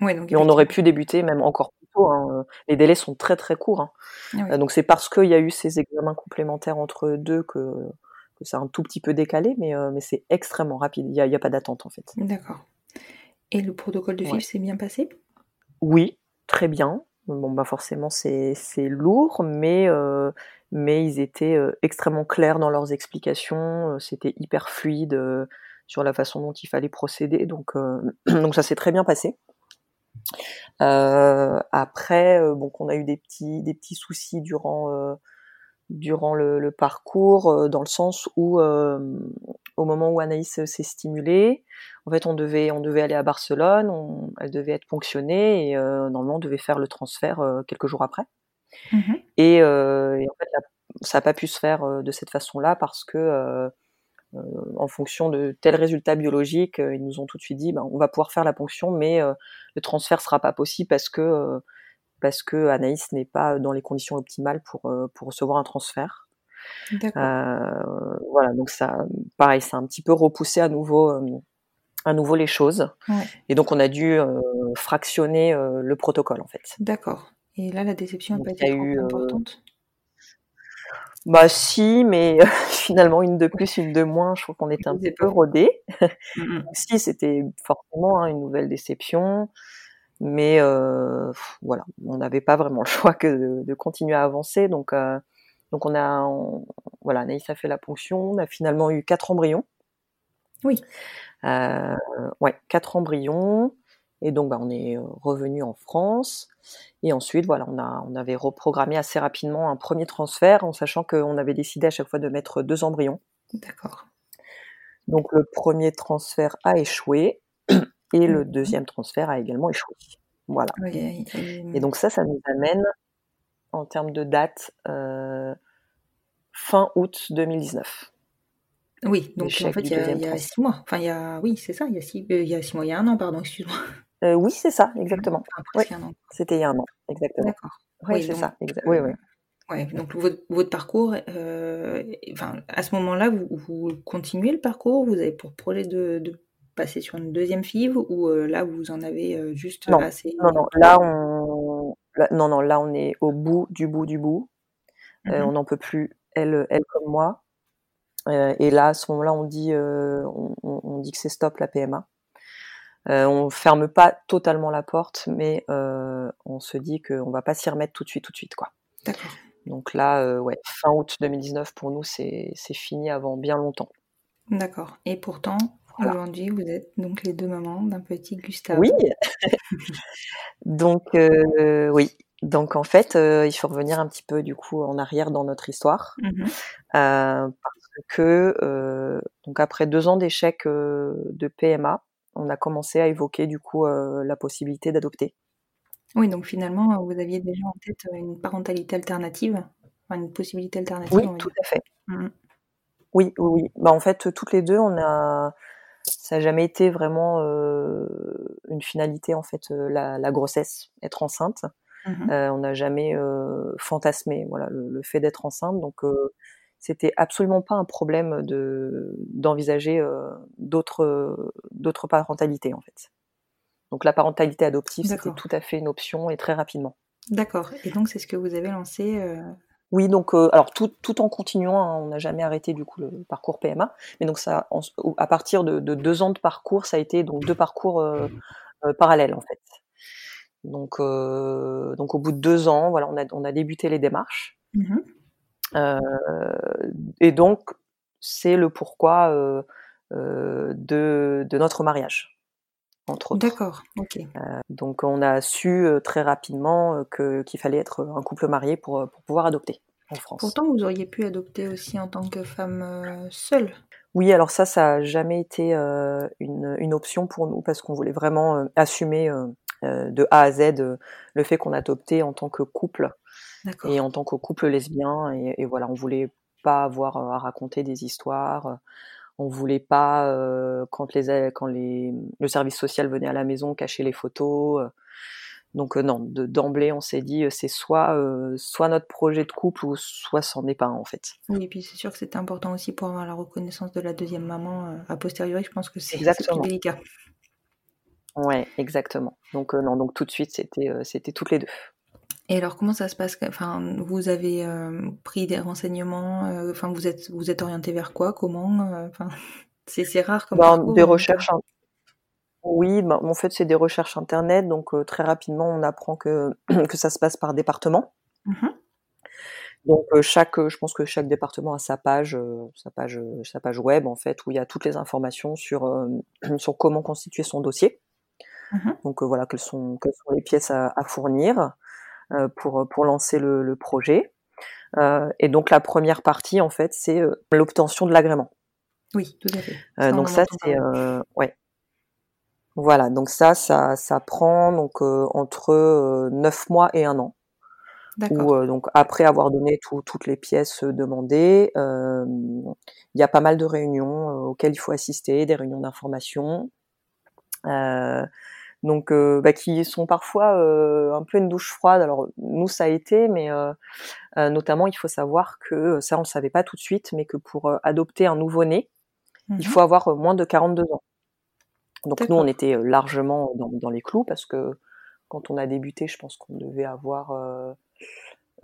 Ouais, donc Et on aurait pu débuter même encore plus tôt. hein. Les délais sont très très courts. hein. Ah oui. Euh, donc c'est parce qu'il y a eu ces examens complémentaires entre deux que, que c'est un tout petit peu décalé, mais, euh, mais c'est extrêmement rapide. Il n'y a, pas d'attente en fait. D'accord. Et le protocole de Ouais. FIV s'est bien passé? Oui, très bien. Bon bah forcément c'est lourd, mais euh, mais ils étaient euh, extrêmement clairs dans leurs explications. euh, C'était hyper fluide euh, sur la façon dont il fallait procéder. Donc euh, <clears throat> donc ça s'est très bien passé. Euh, après, euh, bon, qu'on a eu des petits, des petits soucis durant, euh, durant le, le parcours, dans le sens où, au moment où Anaïs s'est stimulée, en fait, on devait, on devait aller à Barcelone, on- elle devait être ponctionnée et euh, normalement, on devait faire le transfert euh, quelques jours après. Mhm. Et, euh, et en fait, ça n'a pas pu se faire de cette façon-là parce que, en fonction de tel résultat biologique, euh, ils nous ont tout de suite dit, ben, on va pouvoir faire la ponction, mais euh, le transfert sera pas possible parce que euh, parce que Anaïs n'est pas dans les conditions optimales pour pour recevoir un transfert. Euh, voilà, donc ça, pareil, ça a un petit peu repoussé à nouveau euh, à nouveau les choses. Ouais. Et donc on a dû euh, fractionner le protocole en fait. D'accord. Et là, la déception n'a pas été eu, importante Bah si, mais <laughs> finalement une de plus, une de moins, je trouve qu'on était un petit peu pas- rodés. Mhm. Si, c'était forcément hein, une nouvelle déception, mais euh, voilà, on n'avait pas vraiment le choix que de, de continuer à avancer. Donc, euh, donc on a, on- voilà, Anaïs a fait la ponction, on a finalement eu quatre embryons. Oui. Euh, ouais, quatre embryons. Et donc, bah, on est revenu en France. Et ensuite, voilà, on, a, on avait reprogrammé assez rapidement un premier transfert, en sachant qu'on avait décidé à chaque fois de mettre deux embryons. D'accord. Donc le premier transfert a échoué <clears throat> et le Mhm. deuxième transfert a également échoué. Voilà. Oui, et- donc ça, ça nous amène en termes de date euh, fin août 2019. oui, donc en fait, il y a, deuxième il y a transfert. six mois. Enfin, il y a, oui, c'est ça, il y a six, euh, il y a six mois, il y a un an, pardon, excuse-moi. Euh, oui, c'est ça, exactement. Presque un an. C'était il y a un an, exactement. D'accord. Oui, Oui, c'est ça. exa- euh, Oui, oui. Ouais, donc votre, votre parcours, euh, enfin, à ce moment-là, vous, vous continuez le parcours, vous avez pour projet de, de passer sur une deuxième FIV ou euh, là vous en avez juste Non, assez Non, non, là on, là- non, non, là on est au bout du bout du bout. Mhm. on n'en peut plus, elle, elle comme moi. Et là, à ce moment-là, on dit, on, on- on dit que c'est stop la PMA. Euh, on ferme pas totalement la porte, mais euh, on se dit qu'on va pas s'y remettre tout de suite, tout de suite, quoi. D'accord. Donc là, euh, ouais, fin août 2019 pour nous, c'est fini avant bien longtemps. D'accord. Et pourtant, Voilà. aujourd'hui, vous êtes donc les deux mamans d'un petit Gustave. Oui. <laughs> Donc euh, oui. Donc en fait, il faut revenir un petit peu du coup en arrière dans notre histoire. Mhm. Euh, parce que donc après deux ans d'échec de PMA, on a commencé à évoquer du coup euh, la possibilité d'adopter. Oui, donc finalement, vous aviez déjà en tête une parentalité alternative, enfin une possibilité alternative, Oui, tout à fait. Mhm. Oui, oui, oui. Bah en fait, toutes les deux, on a, ça n'a jamais été vraiment euh, une finalité en fait euh, la, la grossesse, être enceinte. Euh, on n'a jamais euh, fantasmé voilà le, le fait d'être enceinte, donc euh, c'était absolument pas un problème de d'envisager euh, d'autres d'autres parentalités en fait. Donc la parentalité adoptive c'était tout à fait une option et très rapidement. D'accord. Et donc c'est ce que vous avez lancé. euh, Oui, donc euh, alors tout, tout en continuant, hein, on n'a jamais arrêté du coup le parcours PMA, mais donc ça, à partir de, de deux ans de parcours, ça a été donc deux parcours parallèles en fait. Donc, donc au bout de deux ans, voilà, on a, on a débuté les démarches. Euh, et donc, c'est le pourquoi euh, euh, de, de notre mariage, entre autres. D'accord. Ok. Donc, on a su euh, très rapidement euh, que, qu'il fallait être un couple marié pour, euh, pour pouvoir adopter en France. Pourtant, vous auriez pu adopter aussi en tant que femme euh, seule. Oui, alors ça, ça a jamais été euh, une, une option pour nous parce qu'on voulait vraiment euh, assumer euh, de A à Z le fait qu'on adoptait en tant que couple et en tant que couple lesbien. Et, et, voilà, on voulait pas avoir à raconter des histoires. On voulait pas quand les quand les le service social venait à la maison cacher les photos. Donc non, d'emblée, on s'est dit c'est soit soit notre projet de couple ou soit c'en est pas en fait. Oui, et puis c'est sûr que c'était important aussi pour avoir la reconnaissance de la deuxième maman a posteriori. Je pense que c'est délicat. Ouais, exactement. Donc non, donc tout de suite c'était c'était toutes les deux. Et alors comment ça se passe Enfin, vous avez pris des renseignements. Enfin, vous êtes vous êtes orienté vers quoi Comment Enfin, <laughs> c'est rare comme. Ben, des recherches. Oui, ben, en fait, c'est des recherches internet, donc très rapidement, on apprend que, <clears throat> que ça se passe par département. Mmh donc chaque, je pense que chaque département a sa page, sa page, sa page web en fait, où il y a toutes les informations sur <clears throat> sur comment constituer son dossier. Mmh donc voilà, quelles sont quelles sont les pièces à, fournir pour pour lancer le, le projet. et donc la première partie en fait, c'est l'obtention de l'agrément. Oui, tout à fait. donc ça c'est ouais. Voilà, donc ça, ça, ça prend donc euh, entre 9 euh, mois et un an. Euh, donc après avoir donné toutes les pièces demandées, il y a pas mal de réunions auxquelles il faut assister, des réunions d'information, donc bah, qui sont parfois un peu une douche froide. Alors nous ça a été, mais notamment il faut savoir que ça on le savait pas tout de suite, mais que pour adopter un nouveau-né, il mmh faut avoir moins de 42 ans. Donc nous, on était largement dans, les clous parce que quand on a débuté, je pense qu'on devait avoir, euh,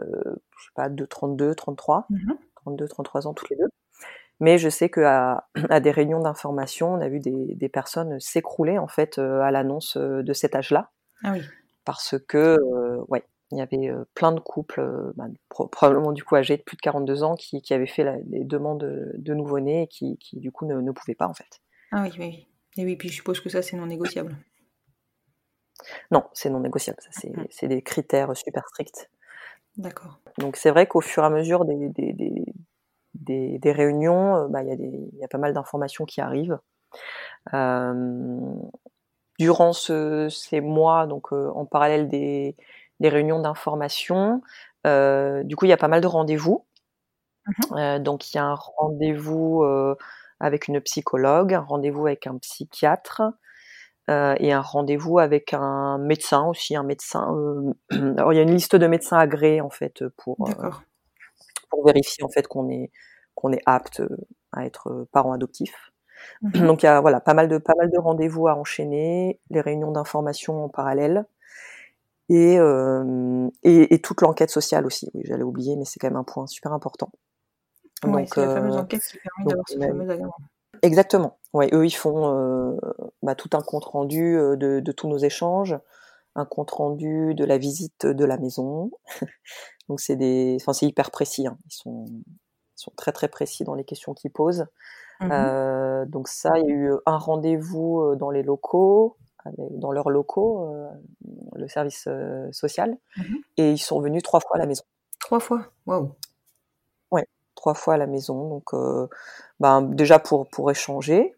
euh, je sais pas, de 32, 33, 32, 33 ans toutes les deux. Mais je sais qu'à <clears throat> à des réunions d'information, on a vu des, personnes s'écrouler en fait à l'annonce de cet âge-là. Ah oui. Parce que, ouais, il y avait plein de couples, bah, probablement du coup âgés de plus de 42 ans, qui, avaient fait la, des demandes de nouveau-nés et qui, qui, du coup ne, ne pouvaient pas en fait. Ah oui, oui. Et oui, puis je suppose que ça, c'est non négociable. <coughs> Non, c'est non négociable. Ça, c'est, mmh. des critères super stricts. D'accord. Donc c'est vrai qu'au fur et à mesure des, des, des, réunions, euh, bah, il y, a pas mal d'informations qui arrivent. Euh, durant ces mois, donc euh, en parallèle des, réunions d'information, du coup, il y a pas mal de rendez-vous. Mmh donc il y a un rendez-vous avec une psychologue, un rendez-vous avec un psychiatre euh, et un rendez-vous avec un médecin aussi, un médecin. Euh, <clears throat> alors il y a une liste de médecins agréés en fait pour euh, pour vérifier en fait qu'on est qu'on est apte à être parent adoptif. Mhm. Donc il y a voilà pas mal de pas mal de rendez-vous à enchaîner, les réunions d'information en parallèle. Et, euh, et, et, toute l'enquête sociale aussi. Oui, j'allais oublier, mais c'est quand même un point super important. Donc, c'est la fameuse euh, enquête qui permet d'avoir ce fameux agrément. Exactement. Ouais, eux, ils font euh, bah, tout un compte rendu euh, de, de, tous nos échanges, un compte rendu de la visite de la maison. Donc c'est des, enfin c'est hyper précis. Hein. Ils sont, ils sont très très précis dans les questions qu'ils posent. Mmh euh, donc ça, il y a eu un rendez-vous dans les locaux, dans leurs locaux, euh, le service social, mmh et ils sont venus trois fois à la maison. Trois fois, waouh trois fois à la maison. Donc, euh, ben, déjà pour, pour échanger.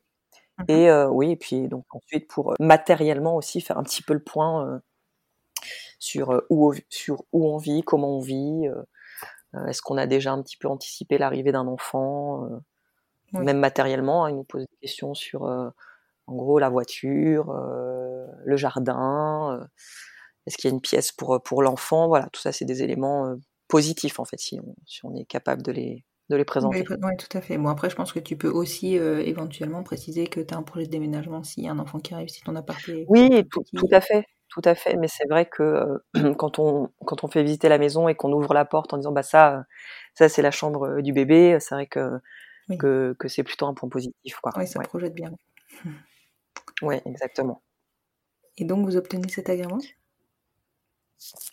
Mmh et euh, oui, et puis donc ensuite pour euh, matériellement aussi faire un petit peu le point sur, où, sur où on vit, comment on vit. Est-ce qu'on a déjà un petit peu anticipé l'arrivée d'un enfant Même matériellement, hein, ils nous posent des questions sur, en gros, la voiture, le jardin. Est-ce qu'il y a une pièce pour, pour l'enfant Voilà, tout ça, c'est des éléments positifs, en fait, si on, si on est capable de les, de les présenter. Oui, tout à fait. Bon, après, je pense que tu peux aussi euh, éventuellement préciser que tu as un projet de déménagement s'il y a un enfant qui arrive, si ton appart est. Oui, tout, à fait. Tout à fait, mais c'est vrai que euh, <clears throat> quand, on, quand on fait visiter la maison et qu'on ouvre la porte en disant bah ça, ça c'est la chambre du bébé, c'est vrai que, que, que c'est plutôt un point positif. Quoi. Oui, ça projette bien. Oui, exactement. Et donc vous obtenez cet agrément?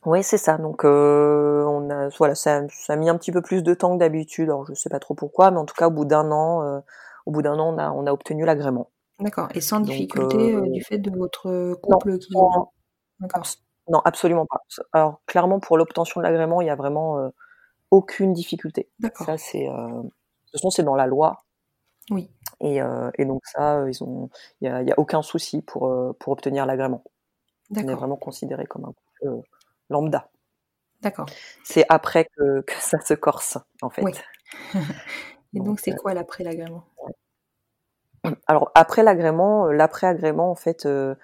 Oui, c'est ça. Donc, euh, on a, voilà, ça, ça, a mis un petit peu plus de temps que d'habitude. Alors, je sais pas trop pourquoi, mais en tout cas, au bout d'un an, euh, au bout d'un an, on a, on a obtenu l'agrément. D'accord. Et sans difficulté euh, du fait de votre couple non, qui. D'accord. Non, absolument pas. Alors, clairement, pour l'obtention de l'agrément, il y a vraiment aucune difficulté. D'accord. Ça, c'est, de toute façon, c'est dans la loi. Oui. Et, et donc ça, ils ont, il y a, a, aucun souci pour pour obtenir l'agrément. On est vraiment considéré comme un couple lambda. D'accord. C'est après que, que, <laughs> ça se corse, en fait. Oui. <laughs> Et donc, c'est quoi l'après l'agrément <clears throat> Alors, après l'agrément, l'après-agrément, en fait, euh, euh,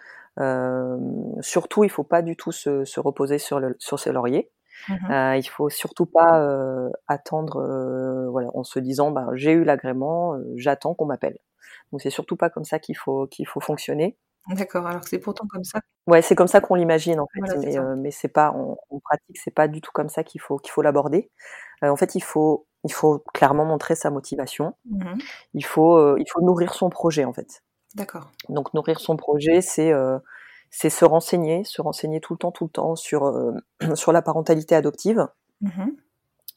surtout, il faut pas du tout se, se reposer sur, le, sur ses lauriers. Mmh euh, il faut surtout pas euh, attendre, euh, voilà, en se disant, bah, j'ai eu l'agrément, j'attends qu'on m'appelle. Donc c'est surtout pas comme ça qu'il faut qu'il faut fonctionner. D'accord. Alors que c'est pourtant comme ça. Ouais, c'est comme ça qu'on l'imagine en fait, mais, mais c'est pas en, en pratique, c'est pas du tout comme ça qu'il faut qu'il faut l'aborder. en fait, il faut il faut clairement montrer sa motivation. Mmh il faut il faut nourrir son projet en fait. D'accord. Donc nourrir son projet, c'est c'est se renseigner, se renseigner tout le temps, tout le temps sur, euh, <clears throat> sur la parentalité adoptive, mmh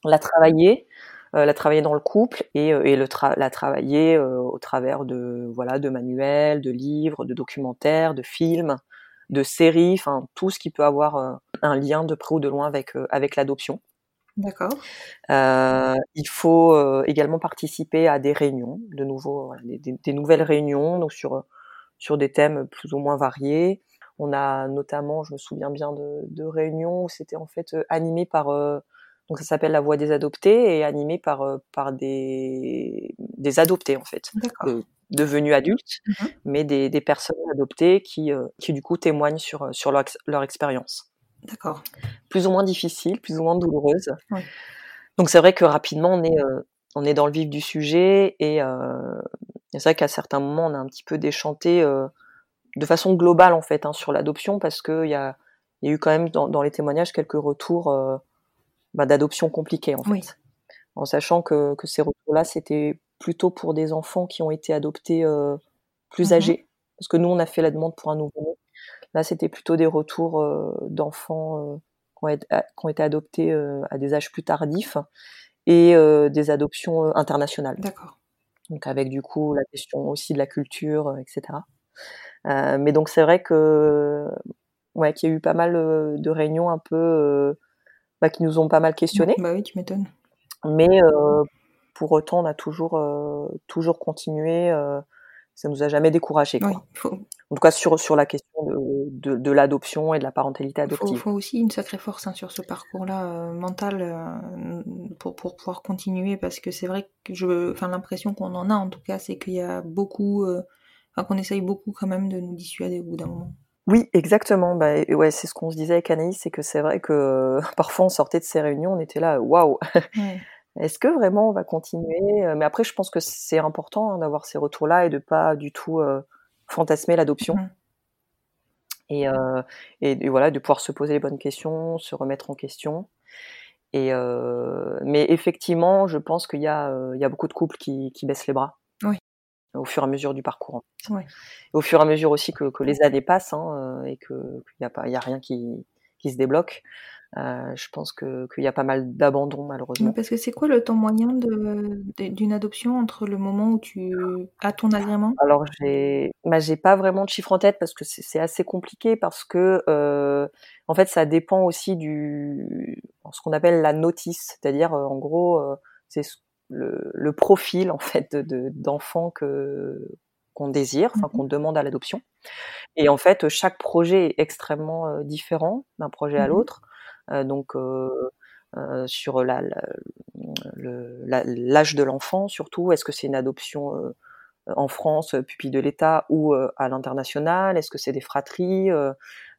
la travailler, euh, la travailler dans le couple et, euh, et le la travailler au travers de, voilà, de manuels, de livres, de documentaires, de films, de séries, enfin tout ce qui peut avoir un lien de près ou de loin avec, avec l'adoption. D'accord. Euh, il faut également participer à des réunions, de nouveau, des, des, nouvelles réunions, donc sur sur des thèmes plus ou moins variés. On a notamment, je me souviens bien de, de réunions où c'était en fait euh, animé par, euh, donc ça s'appelle la voix des adoptés et animé par euh, par des des adoptés en fait, devenus adultes, mmh mais des, des personnes adoptées qui qui du coup témoignent sur sur leur, leur expérience. D'accord. Plus ou moins difficile, plus ou moins douloureuse. Donc c'est vrai que rapidement on est on est dans le vif du sujet et, euh, c'est vrai qu'à certains moments on a un petit peu déchanté euh, de façon globale en fait hein, sur l'adoption parce qu'il y a, y a eu quand même dans, dans les témoignages quelques retours euh, bah, d'adoption compliquées en fait, en sachant que, que ces retours-là c'était plutôt pour des enfants qui ont été adoptés euh, plus mmh âgés parce que nous on a fait la demande pour un nouveau-né. Là c'était plutôt des retours euh, d'enfants euh, qui ont, été, adoptés à des âges plus tardifs et des adoptions internationales. D'accord. Donc avec du coup la question aussi de la culture, etc. Euh, mais donc c'est vrai que ouais, qu'il y a eu pas mal euh, de réunions un peu euh, bah, qui nous ont pas mal questionnés. Bah oui, tu m'étonnes. Mais pour autant, on a toujours toujours continué. ça nous a jamais découragé. Quoi. faut... En tout cas sur sur la question de, de, de l'adoption et de la parentalité adoptive. Il faut, faut, aussi une sacrée force hein, sur ce parcours-là mental pour pour pouvoir continuer parce que c'est vrai que je, enfin l'impression qu'on en a en tout cas, c'est qu'il y a beaucoup qu'on essaye beaucoup quand même de nous dissuader au bout d'un moment. Oui, exactement. Bah, ouais, c'est ce qu'on se disait avec Anaïs, c'est que c'est vrai que <laughs> parfois on sortait de ces réunions, on était là, waouh. <laughs> Est-ce que vraiment on va continuer? Mais après, je pense que c'est important hein, d'avoir ces retours-là et de pas du tout euh, fantasmer l'adoption. Mmh. Et, euh, et, voilà, de pouvoir se poser les bonnes questions, se remettre en question. Et euh, mais effectivement, je pense qu'il y a, il y a beaucoup de couples qui, qui baissent les bras au fur et à mesure du parcours. Au fur et à mesure aussi que, les années passent hein, euh, et qu'il n'y a, pas, y a rien qui, qui se débloque. Euh, je pense qu'il y a pas mal d'abandon malheureusement. Parce que c'est quoi le temps moyen d'une adoption entre le moment où tu as ton agrément? Alors j'ai, bah, j'ai pas vraiment de chiffre en tête parce que c'est assez compliqué parce que euh, en fait ça dépend aussi du ce qu'on appelle la notice, c'est-à-dire en gros c'est le, le, profil en fait de d'enfants que qu'on désire, enfin qu'on mmh demande à l'adoption. Et en fait, chaque projet est extrêmement euh, différent d'un projet à mmh l'autre. Euh, donc euh, euh sur la, l'âge de l'enfant surtout, est-ce que c'est une adoption en France, pupille de l'État ou à l'international? Est-ce que c'est des fratries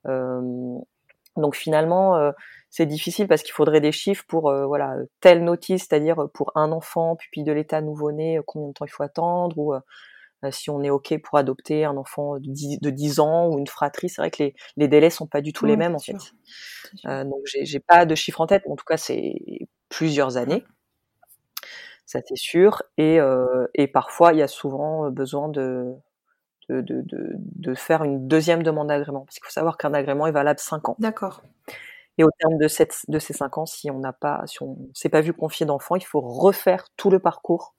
Donc finalement, c'est difficile parce qu'il faudrait des chiffres pour euh, voilà telle notice, c'est-à-dire euh, pour un enfant pupille de l'état nouveau-né, euh, combien de temps il faut attendre, ou si on est ok pour adopter un enfant de 10, de 10 ans ou une fratrie, c'est vrai que les, les délais sont pas du tout les mêmes en fait. Euh, donc j'ai pas de chiffre en tête, mais en tout cas c'est plusieurs années, ça c'est sûr. Et, euh, et parfois il y a souvent besoin de de, de, de, faire une deuxième demande d'agrément, parce qu'il faut savoir qu'un agrément est valable 5 ans. D'accord. Et au terme de, cette, de ces cinq ans, si on n'a pas, si on s'est pas vu confier d'enfant, il faut refaire tout le parcours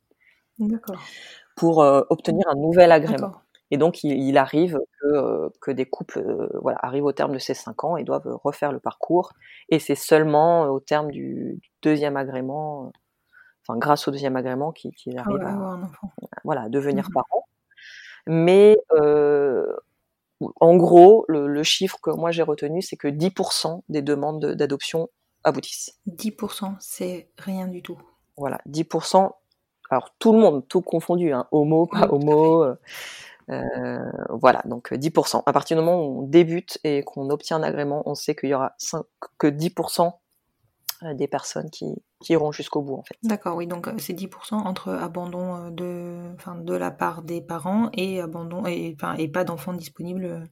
pour euh, obtenir un nouvel agrément. Et donc, il, il arrive que, euh, que, des couples euh, voilà, arrivent au terme de ces cinq ans et doivent refaire le parcours. Et c'est seulement au terme du, deuxième agrément, enfin grâce au deuxième agrément, qu'ils qui ah arrivent à, voilà, devenir mmh parents. Mais en gros, le, chiffre que moi j'ai retenu, c'est que 10% des demandes d'adoption aboutissent. 10%, c'est rien du tout. Voilà, 10%. Alors tout le monde, tout confondu, hein, homo, pas homo. Euh, voilà, donc 10%. À partir du moment où on débute et qu'on obtient un agrément, on sait qu'il y aura que 10% des personnes qui, qui iront jusqu'au bout en fait. D'accord, oui, donc c'est 10% entre abandon de, enfin, de la part des parents et abandon et, enfin, et pas d'enfants disponibles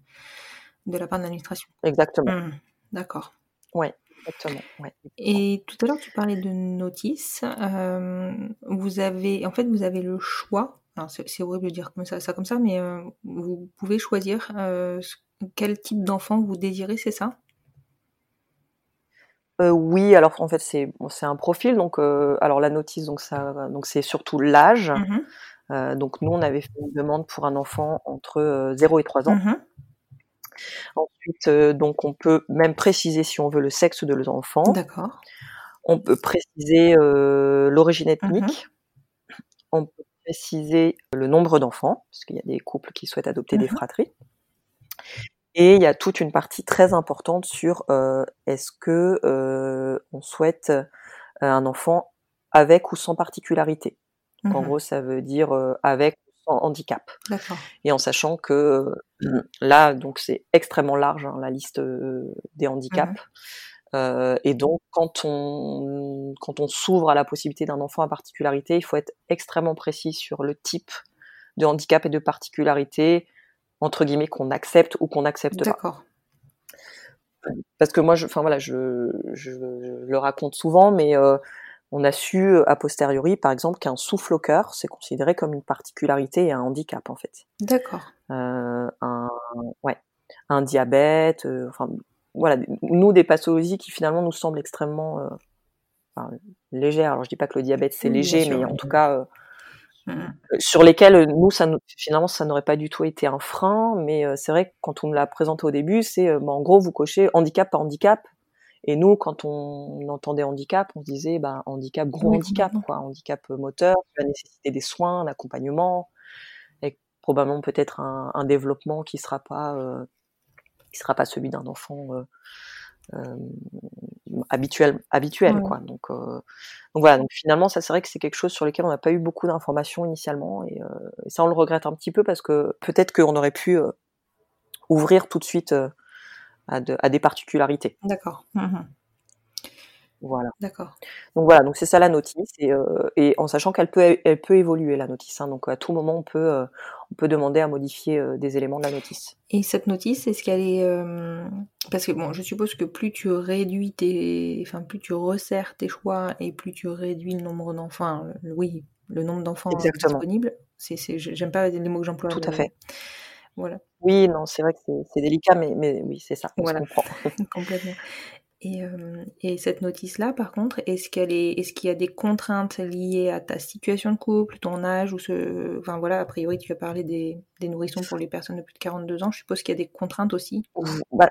de la part de l'administration. Exactement. Mmh, d'accord. Oui, exactement. Et tout à l'heure tu parlais de notice. vous avez, en fait, vous avez le choix c'est horrible de dire comme ça, ça comme ça, mais euh, vous pouvez choisir euh, quel type d'enfant vous désirez, c'est ça? Euh, oui, alors en fait c'est c'est un profil donc alors la notice donc ça donc c'est surtout l'âge. Mmh donc nous on avait fait une demande pour un enfant entre 0 et 3 ans. Mmh Ensuite donc on peut même préciser si on veut le sexe de l'enfant. D'accord. On peut préciser l'origine mmh ethnique. On peut préciser le nombre d'enfants, parce qu'il y a des couples qui souhaitent adopter des mmh fratries. Et il y a toute une partie très importante sur euh, est-ce que euh, on souhaite euh, un enfant avec ou sans particularité. En mmh gros, ça veut dire avec handicap. Et en sachant que là, donc c'est extrêmement large hein, la liste des handicaps. Mmh euh, et donc, quand on, quand on s'ouvre à la possibilité d'un enfant à particularité, il faut être extrêmement précis sur le type de handicap et de particularité, entre guillemets, qu'on accepte ou qu'on n'accepte pas. D'accord. Parce que moi, je, enfin voilà, je, je, le raconte souvent, mais euh, on a su a posteriori, par exemple, qu'un souffle au cœur, c'est considéré comme une particularité et un handicap, en fait. D'accord. Euh, un, ouais, un diabète, euh, enfin voilà, nous des pathologies qui finalement nous semblent extrêmement euh, légères. Alors je dis pas que le diabète c'est léger, mais en tout cas euh, mmh. euh, sur lesquelles nous ça finalement ça n'aurait pas du tout été un frein. Mais c'est vrai que quand on me l'a présenté au début, c'est en gros vous cochez handicap par handicap. Et nous, quand on entendait handicap, on se disait bah, handicap, gros handicap, quoi, handicap moteur, qui va nécessiter des soins, un accompagnement, et probablement peut-être un, un, développement qui sera pas qui sera pas celui d'un enfant euh, euh, habituel, habituel quoi. Donc, euh, donc voilà. Donc finalement, ça c'est vrai que c'est quelque chose sur lequel on n'a pas eu beaucoup d'informations initialement, et, ça on le regrette un petit peu parce que peut-être qu'on aurait pu ouvrir tout de suite à, à, des particularités. D'accord. Mmh voilà. D'accord. Donc voilà, donc c'est ça la notice et, euh, et en sachant qu'elle peut, elle peut évoluer la notice. Hein, donc à tout moment on peut, euh, on peut demander à modifier euh, des éléments de la notice. Et cette notice, est-ce qu'elle est, parce que bon, je suppose que plus tu réduis tes, enfin plus tu resserres tes choix et plus tu réduis le nombre d'enfants, oui, le nombre d'enfants disponibles. C'est, j'aime pas les mots que j'emploie. Tout à fait. Voilà. Oui, non, c'est vrai que c'est, délicat, mais, mais oui, c'est ça. Voilà. <laughs> Complètement. Et, et, cette notice-là, par contre, est-ce qu'elle est, est-ce qu'il y a des contraintes liées à ta situation de couple, ton âge ou ce, enfin voilà, a priori tu as parlé des, des nourrissons pour les personnes de plus de 42 ans. Je suppose qu'il y a des contraintes aussi? Bah,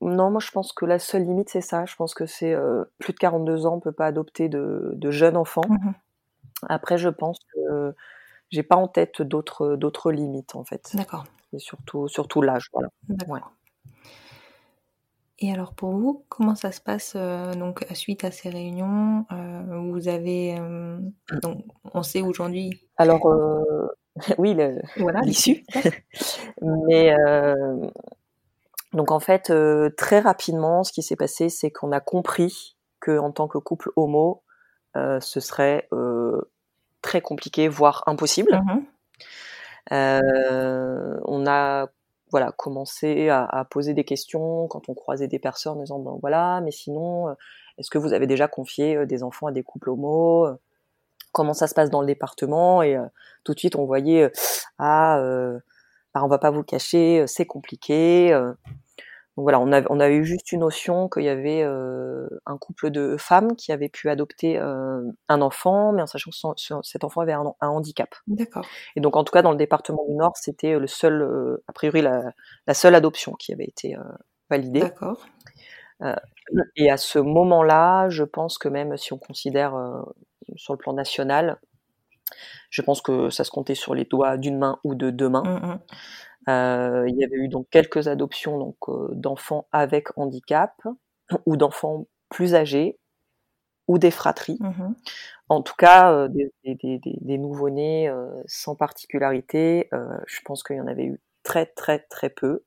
non, moi je pense que la seule limite c'est ça. Je pense que c'est plus de 42 ans, on peut pas adopter de, de jeunes enfants. Mmh Après, je pense que j'ai pas en tête d'autres d'autres limites en fait. D'accord. Et surtout surtout l'âge, voilà. D'accord. Et alors pour vous, comment ça se passe euh, donc suite à ces réunions euh, Vous avez euh, donc on sait aujourd'hui. Alors <laughs> oui, l'issue. <laughs> <laughs> Mais donc en fait très rapidement, ce qui s'est passé, c'est qu'on a compris que en tant que couple homo, ce serait très compliqué, voire impossible. Mmh on a voilà, commencer à, poser des questions quand on croisait des personnes en disant bon voilà, mais sinon, euh, est-ce que vous avez déjà confié euh, des enfants à des couples homo Comment ça se passe dans le département? Et euh, tout de suite, on voyait ah, bah, on va pas vous cacher, c'est compliqué. Donc voilà, on, a, on eu juste une notion qu'il y avait euh, un couple de femmes qui avaient pu adopter euh, un enfant, mais en sachant que cet enfant avait un, handicap. D'accord. Et donc en tout cas dans le département du Nord, c'était le seul, euh, a priori la, seule adoption qui avait été validée. D'accord. et à ce moment-là, je pense que même si on considère sur le plan national, je pense que ça se comptait sur les doigts d'une main ou de deux mains. Mmh, mmh. Euh, il y avait eu donc quelques adoptions donc d'enfants avec handicap <clears throat> ou d'enfants plus âgés ou des fratries. Mmh en tout cas, des, des, des, nouveau-nés sans particularité, je pense qu'il y en avait eu très très très peu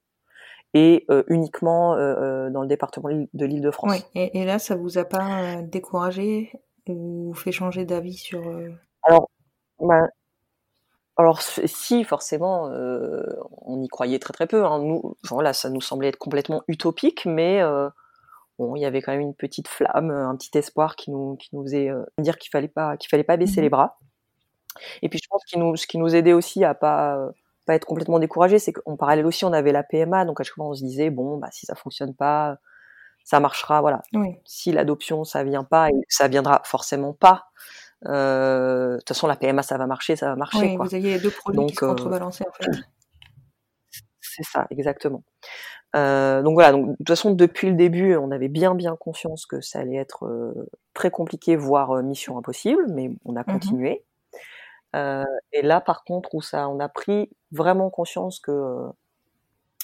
et uniquement dans le département de l'Île-de-France. Oui. Et, et, là, ça vous a pas découragé ou fait changer d'avis sur Alors, bah, alors si forcément, on y croyait très très peu. Hein. Nous, voilà, ça nous semblait être complètement utopique, mais bon, il y avait quand même une petite flamme, un petit espoir qui nous, qui nous faisait dire qu'il fallait pas, qu'il fallait pas baisser mmh les bras. Et puis je pense nous, ce qui nous aidait aussi à pas pas être complètement découragé, c'est qu'en parallèle aussi on avait la PMA, donc à chaque fois on se disait bon bah si ça fonctionne pas, ça marchera, voilà. Si l'adoption ça vient pas, et ça viendra forcément pas. Euh, de toute façon la PMA ça va marcher, ça va marcher. Oui, vous ayez deux produits donc, qui se contrebalancent en fait. C'est ça, exactement. Euh, donc voilà, donc de toute façon depuis le début, on avait bien bien conscience que ça allait être euh, très compliqué, voire mission impossible, mais on a mmh continué. Euh, et là, par contre, où ça, on a pris vraiment conscience que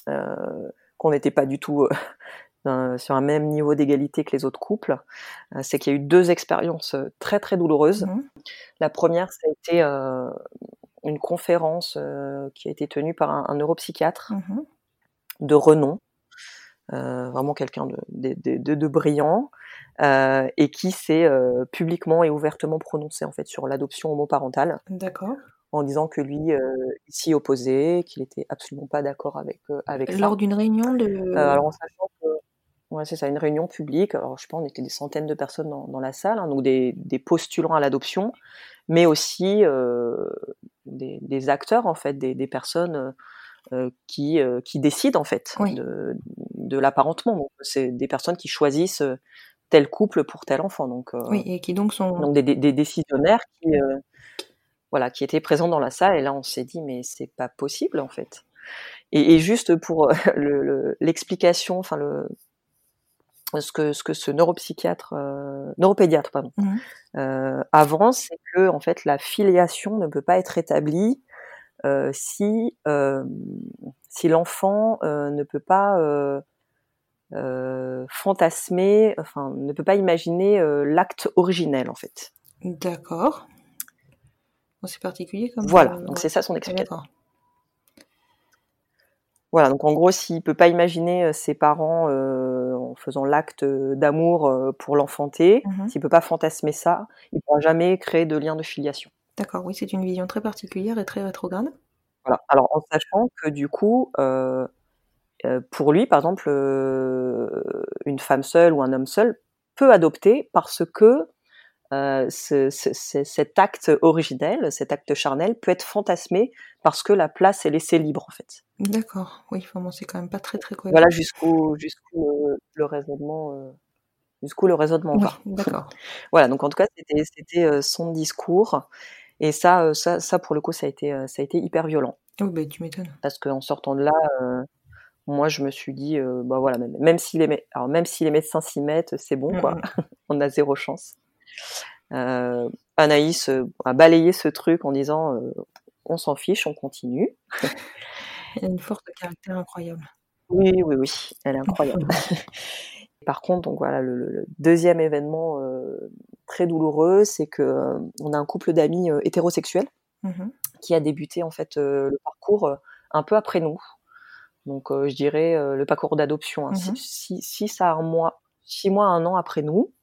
euh, qu'on n'était pas du tout euh, sur un même niveau d'égalité que les autres couples, c'est qu'il y a eu deux expériences très très douloureuses. Mmh. La première, ça a été une conférence qui a été tenue par un, neuropsychiatre mmh de renom, vraiment quelqu'un de, de, de, de, brillant, euh, et qui s'est euh, publiquement et ouvertement prononcé en fait sur l'adoption homoparentale. D'accord. En disant que lui euh, s'y opposait, qu'il était absolument pas d'accord avec avec Lors d'une réunion de. alors en sachant que Ouais, c'est ça, une réunion publique. Alors, je pas, on était des centaines de personnes dans, dans la salle, hein, donc des, des, postulants à l'adoption, mais aussi euh, des, des, acteurs, en fait, des, des personnes euh, qui, euh, qui décident, en fait, de, de l'apparentement. c'est des personnes qui choisissent tel couple pour tel enfant. Donc, oui, et qui donc sont donc des, décisionnaires qui, voilà, qui étaient présents dans la salle. Et là, on s'est dit, mais c'est pas possible en fait. Et, et juste pour l'explication, le, enfin le ce que ce que ce neuropsychiatre, euh, neuropédiatre, pardon, mmh euh, avance, c'est que en fait la filiation ne peut pas être établie euh, si si l'enfant ne peut pas euh, fantasmer, enfin, ne peut pas imaginer euh, l'acte originel en fait. D'accord. c'est particulier comme. Voilà, donc c'est ça son explication. Voilà, donc en gros, s'il peut pas imaginer euh, ses parents en faisant l'acte d'amour pour l'enfanter, mmh s'il peut pas fantasmer ça, il pourra jamais créer de lien de filiation. D'accord, oui, c'est une vision très particulière et très rétrograde. Voilà. Alors en sachant que du coup, euh, euh, pour lui, par exemple, euh, une femme seule ou un homme seul peut adopter parce que euh, cet acte originel, cet acte charnel peut être fantasmé parce que la place est laissée libre en fait. D'accord, oui, enfin c'est quand même pas très très cohérent. Voilà jusqu'où jusqu'où le, raisonnement jusqu'où le raisonnement oui, <laughs> D'accord. <laughs> voilà, donc en tout cas c'était c'était son discours et ça ça ça pour le coup ça a été ça a été hyper violent. Oui, bah, tu m'étonnes. Parce qu'en sortant de là moi je me suis dit euh, bah voilà même, même si les alors même si les médecins s'y mettent c'est bon quoi mmh <laughs> on a zéro chance euh, Anaïs euh, a balayé ce truc en disant on s'en fiche on continue. Elle a une force de caractère incroyable. Oui oui oui elle est incroyable. <laughs> Par contre donc voilà le, deuxième événement très douloureux c'est que on a un couple d'amis hétérosexuels mmh qui a débuté en fait le parcours un peu après nous. Donc, euh, je dirais euh, le parcours d'adoption, hein, mmh six, à un mois, six mois, un an après nous.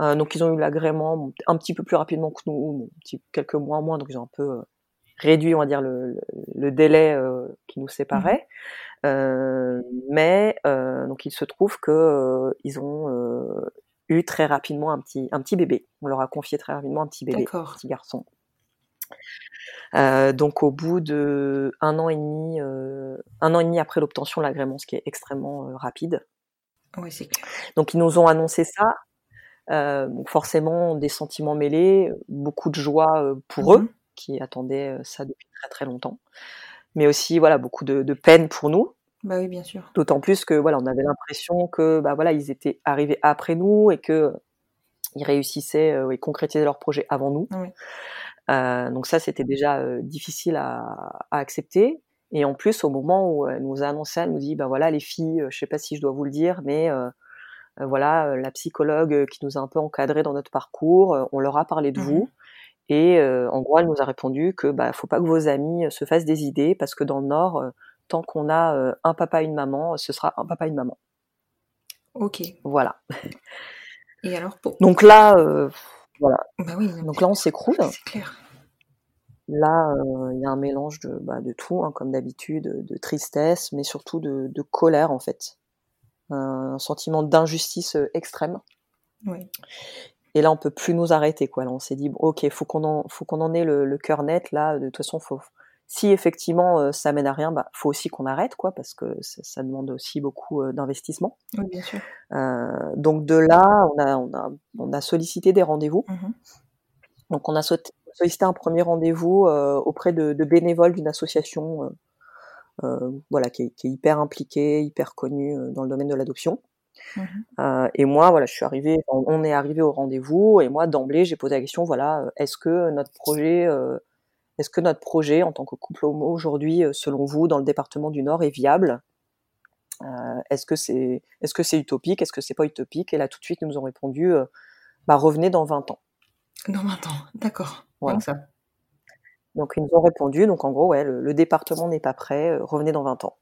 Euh, donc, ils ont eu l'agrément un petit peu plus rapidement que nous, quelques mois moins, donc ils ont un peu réduit, on va dire, le, délai qui nous séparait. Mmh mais donc, il se trouve que ils ont eu très rapidement un petit, un petit bébé. On leur a confié très rapidement un petit bébé, un petit garçon. Euh, donc au bout de un an et demi, euh, un an et demi après l'obtention de l'agrément, ce qui est extrêmement euh, rapide. Oui, c'est Donc ils nous ont annoncé ça. Donc forcément des sentiments mêlés, beaucoup de joie pour eux mmh qui attendaient ça depuis très très longtemps, mais aussi voilà beaucoup de, de peine pour nous. Bah oui, bien sûr. D'autant plus que voilà, on avait l'impression que bah voilà, ils étaient arrivés après nous et que ils réussissaient et concrétisaient leur projet avant nous. Oui. Euh, donc ça, c'était déjà euh, difficile à, à, accepter. Et en plus, au moment où elle nous a annoncé, elle nous dit, bah voilà, les filles, je sais pas si je dois vous le dire, mais voilà, la psychologue qui nous a un peu encadré dans notre parcours, on leur a parlé de vous. Mmh et en gros, elle nous a répondu que bah faut pas que vos amis se fassent des idées parce que dans le Nord, tant qu'on a un papa et une maman, ce sera un papa et une maman. Ok. Voilà. <laughs> Et alors pour... Donc là, voilà. Bah oui, Donc là, on s'écroule. C'est clair. Là, il y a un mélange de, bah, de tout, hein, comme d'habitude, de tristesse, mais surtout de, de colère en fait, un sentiment d'injustice extrême. Oui. Et là, on peut plus nous arrêter, quoi. Là, on s'est dit, bon, ok, faut qu'on en, faut qu'on en ait le, le cœur net. Là, de toute façon, faut, si effectivement euh, ça mène à rien, bah, faut aussi qu'on arrête, quoi, parce que ça, ça demande aussi beaucoup euh, d'investissement. Oui, bien sûr. Euh, donc de là, on a, on a, on a sollicité des rendez-vous. Mmh Donc on a sollicité un premier rendez-vous euh, auprès de, de bénévoles d'une association, voilà, qui est, qui est, hyper impliquée, hyper connue dans le domaine de l'adoption. Mmh euh, et moi, voilà, je suis arrivée, on est arrivé au rendez-vous, et moi d'emblée, j'ai posé la question, voilà, est-ce que notre projet, euh, est-ce que notre projet en tant que couple homo aujourd'hui, euh, selon vous, dans le département du Nord, est viable? Euh, Est-ce que c'est, est-ce que c'est utopique? Est-ce que c'est pas utopique? Et là, tout de suite, ils nous ont répondu, euh, bah revenez dans 20 ans. Dans 20 ans, d'accord. Voilà. Donc ça. Donc ils nous ont répondu, donc en gros, ouais, le, le département n'est pas prêt, revenez dans 20 ans.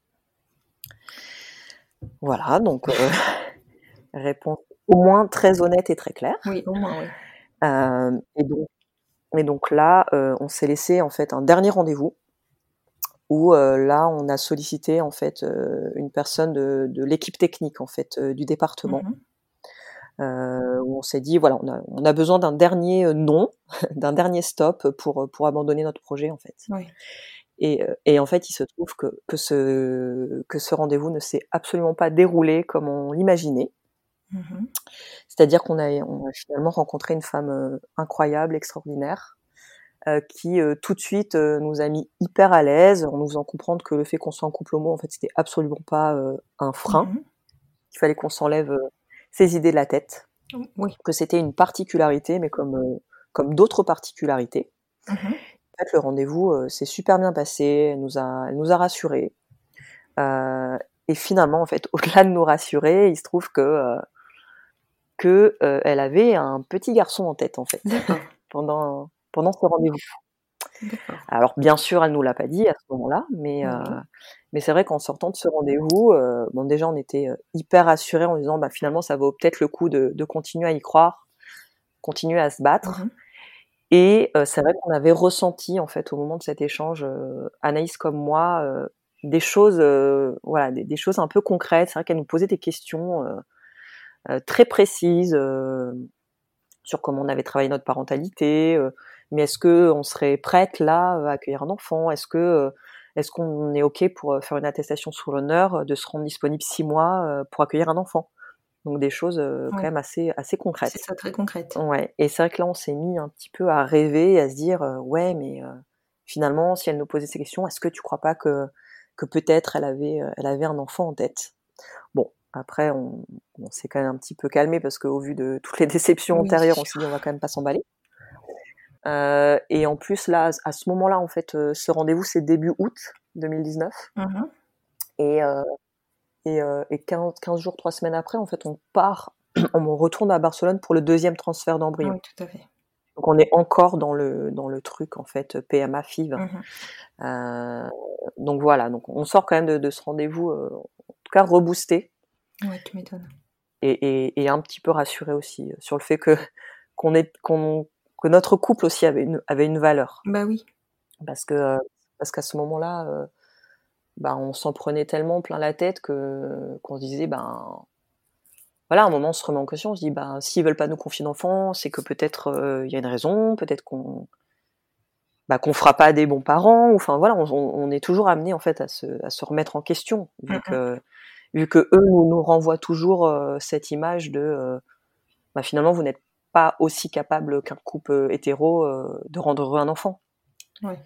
Voilà, donc <laughs> réponse au moins très honnête et très claire. Oui, au moins, oui. Euh, et, donc, et donc là, euh, on s'est laissé en fait un dernier rendez-vous où euh, là, on a sollicité en fait une personne de, de l'équipe technique en fait du département. Mmh où on s'est dit voilà, on a, on a besoin d'un dernier non, <laughs> d'un dernier stop pour pour abandonner notre projet en fait. Oui. Et, et, en fait, il se trouve que, que ce, que ce rendez-vous ne s'est absolument pas déroulé comme on l'imaginait. Mmh C'est-à-dire qu'on a, on a finalement rencontré une femme euh, incroyable, extraordinaire, euh, qui euh, tout de suite nous a mis hyper à l'aise, en nous faisant comprendre que le fait qu'on soit en couple homo, en fait, c'était absolument pas un frein, mmh qu'il fallait qu'on s'enlève ces idées de la tête, Oui. que c'était une particularité, mais comme comme d'autres particularités. Mmh En fait, le rendez-vous s'est super bien passé, elle nous a, elle nous a rassurés. et finalement, en fait, <laughs> au-delà de nous rassurer, il se trouve que que euh, elle avait un petit garçon en tête en fait pendant pendant ce rendez-vous. Alors bien sûr, elle nous l'a pas dit à ce moment-là, mais euh, mais c'est vrai qu'en sortant de ce rendez-vous, euh, bon déjà on était hyper rassurés en disant bah finalement ça vaut peut-être le coup de, de continuer à y croire, continuer à se battre. Mmh Et c'est vrai qu'on avait ressenti en fait au moment de cet échange, Anaïs comme moi, des choses, voilà, des, des, choses un peu concrètes. C'est vrai qu'elle nous posait des questions euh, très précise euh, sur comment on avait travaillé notre parentalité. Euh, mais est-ce que on serait prête là à accueillir un enfant? Est-ce que est-ce qu'on est ok pour faire une attestation sur l'honneur de se rendre disponible six mois pour accueillir un enfant? Donc des choses euh, quand même assez assez concrètes. C'est ça, très concrète. Ouais. Et c'est vrai que là on s'est mis un petit peu à rêver, et à se dire euh, ouais mais euh, finalement si elle nous posait ces questions, est-ce que tu crois pas que que peut-être elle avait euh, elle avait un enfant en tête? Bon après on, on s'est quand même un petit peu calmé parce qu'au vu de toutes les déceptions Oui. antérieures on s'est dit on va quand même pas s'emballer. Euh, et en plus là à ce moment-là en fait euh, ce rendez-vous c'est début août 2019 Mhm. et euh, et, et 15, 15 jours, 3 semaines après, en fait, on part, <clears throat> on retourne à Barcelone pour le deuxième transfert d'embryon. Oui, tout à fait. Donc on est encore dans le dans le truc en fait PMA FIV. Mhm. Donc voilà, donc on sort quand même de, de ce rendez-vous, en tout cas reboosté Ouais, tu m'étonnes. et, et, et un petit peu rassuré aussi sur le fait que <laughs> qu'on est qu'on que notre couple aussi avait une avait une valeur Bah oui. parce que euh, parce qu'à ce moment-là, euh, bah, on s'en prenait tellement plein la tête que qu'on se disait ben voilà, à un moment on se remet en question, on se dit ben s'ils veulent pas nous confier d'enfants, c'est que peut-être euh, il y a une raison, peut-être qu'on bah, qu'on fera pas des bons parents, ou enfin voilà, on, on est toujours amené en fait à se à se remettre en question vu Mhm. que vu que eux nous, nous renvoient toujours euh, cette image de euh, bah, finalement vous n'êtes pas aussi capable qu'un couple hétéro euh, de rendre heureux un enfant. Ouais.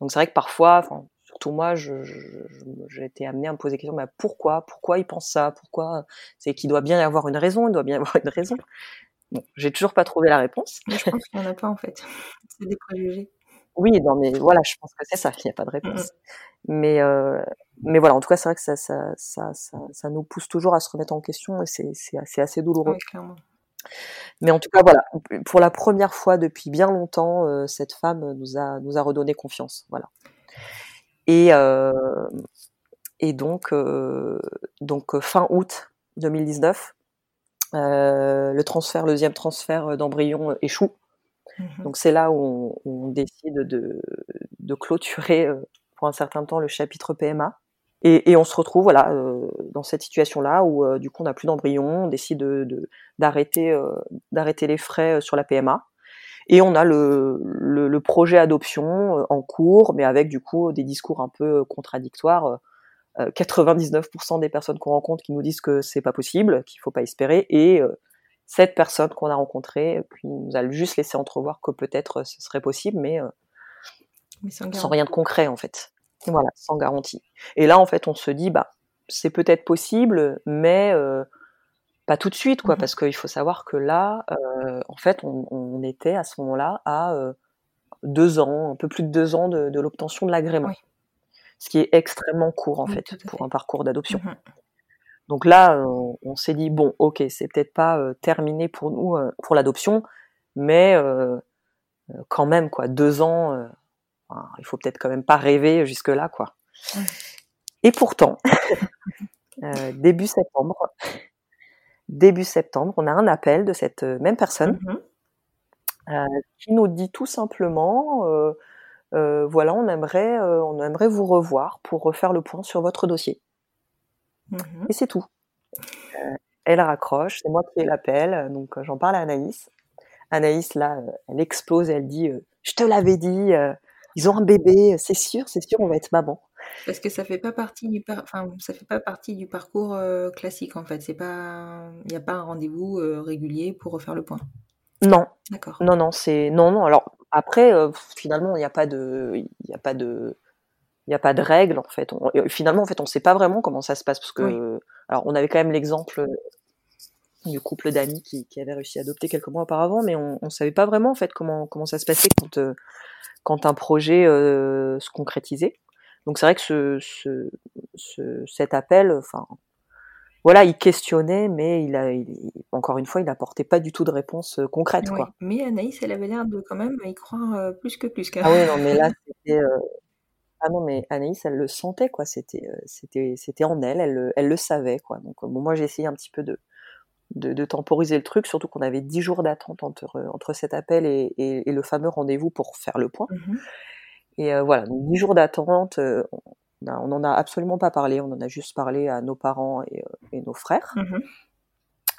Donc c'est vrai que parfois, surtout moi, j'ai été amenée à me poser des questions, bah, pourquoi Pourquoi ils pensent ça Pourquoi C'est qu'il doit bien y avoir une raison, il doit bien y avoir une raison. Bon, j'ai toujours pas trouvé la réponse. Mais je pense qu'il n'y en a pas en fait. <laughs> C'est des préjugés. Oui, non, mais voilà, je pense que c'est ça, il n'y a pas de réponse. Mais, euh, mais voilà, en tout cas, c'est vrai que ça, ça, ça, ça, ça nous pousse toujours à se remettre en question et c'est, c'est, assez, assez douloureux. Oui, clairement. Mais en tout cas, voilà, pour la première fois depuis bien longtemps, euh, cette femme nous a, nous a redonné confiance. Voilà. Et, euh, et donc, euh, donc, fin août 2019, euh, le transfert, le deuxième transfert d'embryon échoue. Mhm. Donc c'est là où on, on décide de, de clôturer pour un certain temps le chapitre PMA. Et, et on se retrouve voilà euh, dans cette situation-là où euh, du coup on n'a plus d'embryon, on décide de- de- d'arrêter euh, d'arrêter les frais euh, sur la PMA. Et on a le, le, le projet adoption euh, en cours, mais avec du coup des discours un peu contradictoires. Euh, 99% des personnes qu'on rencontre qui nous disent que c'est pas possible, qu'il faut pas espérer, et euh, cette personne qu'on a rencontrée qui nous a juste laissé entrevoir que peut-être ce serait possible, mais euh, Mais sans rien de concret en fait. Voilà, sans garantie. Et là en fait on se dit bah c'est peut-être possible, mais euh, pas tout de suite quoi, Mhm. parce qu'il faut savoir que là euh, en fait on, on était à ce moment-là à euh, deux ans, un peu plus de deux ans de, de l'obtention de l'agrément, Oui. ce qui est extrêmement court en Oui, fait pour fait. un parcours d'adoption. Mhm. Donc là, on, on s'est dit bon, ok, c'est peut-être pas terminé pour nous pour l'adoption, mais quand même quoi, deux ans, il faut peut-être quand même pas rêver jusque là quoi. Et pourtant, <laughs> euh, début septembre, début septembre, on a un appel de cette euh, même personne Mhm. euh, qui nous dit tout simplement, euh, voilà, on aimerait, on aimerait vous revoir pour refaire le point sur votre dossier. Mhm. Et c'est tout. Elle raccroche, c'est moi qui ai l'appel, donc j'en parle à Anaïs. Anaïs, là, elle explose, elle dit Je te l'avais dit, ils ont un bébé, c'est sûr, c'est sûr, on va être maman. Parce que ça fait pas partie du par... enfin, ça fait pas partie du parcours euh, classique en fait. C'est pas, il n'y a pas un rendez-vous euh, régulier pour refaire le point. Non, D'accord. non, non, c'est. Non, non, alors après, euh, finalement, il n'y a pas de. Il n'y a pas de. Il n'y a pas de règles en fait. On- finalement, en fait, on ne sait pas vraiment comment ça se passe parce que, Oui. alors, on avait quand même l'exemple du couple d'amis qui, qui avait réussi à adopter quelques mois auparavant, mais on ne savait pas vraiment en fait comment comment ça se passait quand euh, quand un projet euh, se concrétisait. Donc c'est vrai que ce, ce, ce- cet appel, enfin, voilà, il questionnait, mais il a, il- encore une fois, il n'apportait pas du tout de réponse euh, concrète, Oui. quoi. Mais Anaïs, elle avait l'air de quand même y croire euh, plus que plus. quand Ah oui, non, mais là, <laughs> c'était, euh, ah non, mais Anaïs, elle le sentait, quoi. C'était, euh, c'était, c'était en elle, elle, le- elle le savait, quoi. Donc, bon, moi, j'ai essayé un petit peu de, de, de temporiser le truc, surtout qu'on avait dix jours d'attente entre, entre cet appel et, et, et le fameux rendez-vous pour faire le point. Mhm. Et euh, voilà, donc 10 jours d'attente, euh, on n'en a absolument pas parlé, on en a juste parlé à nos parents et, euh, et nos frères. Mhm.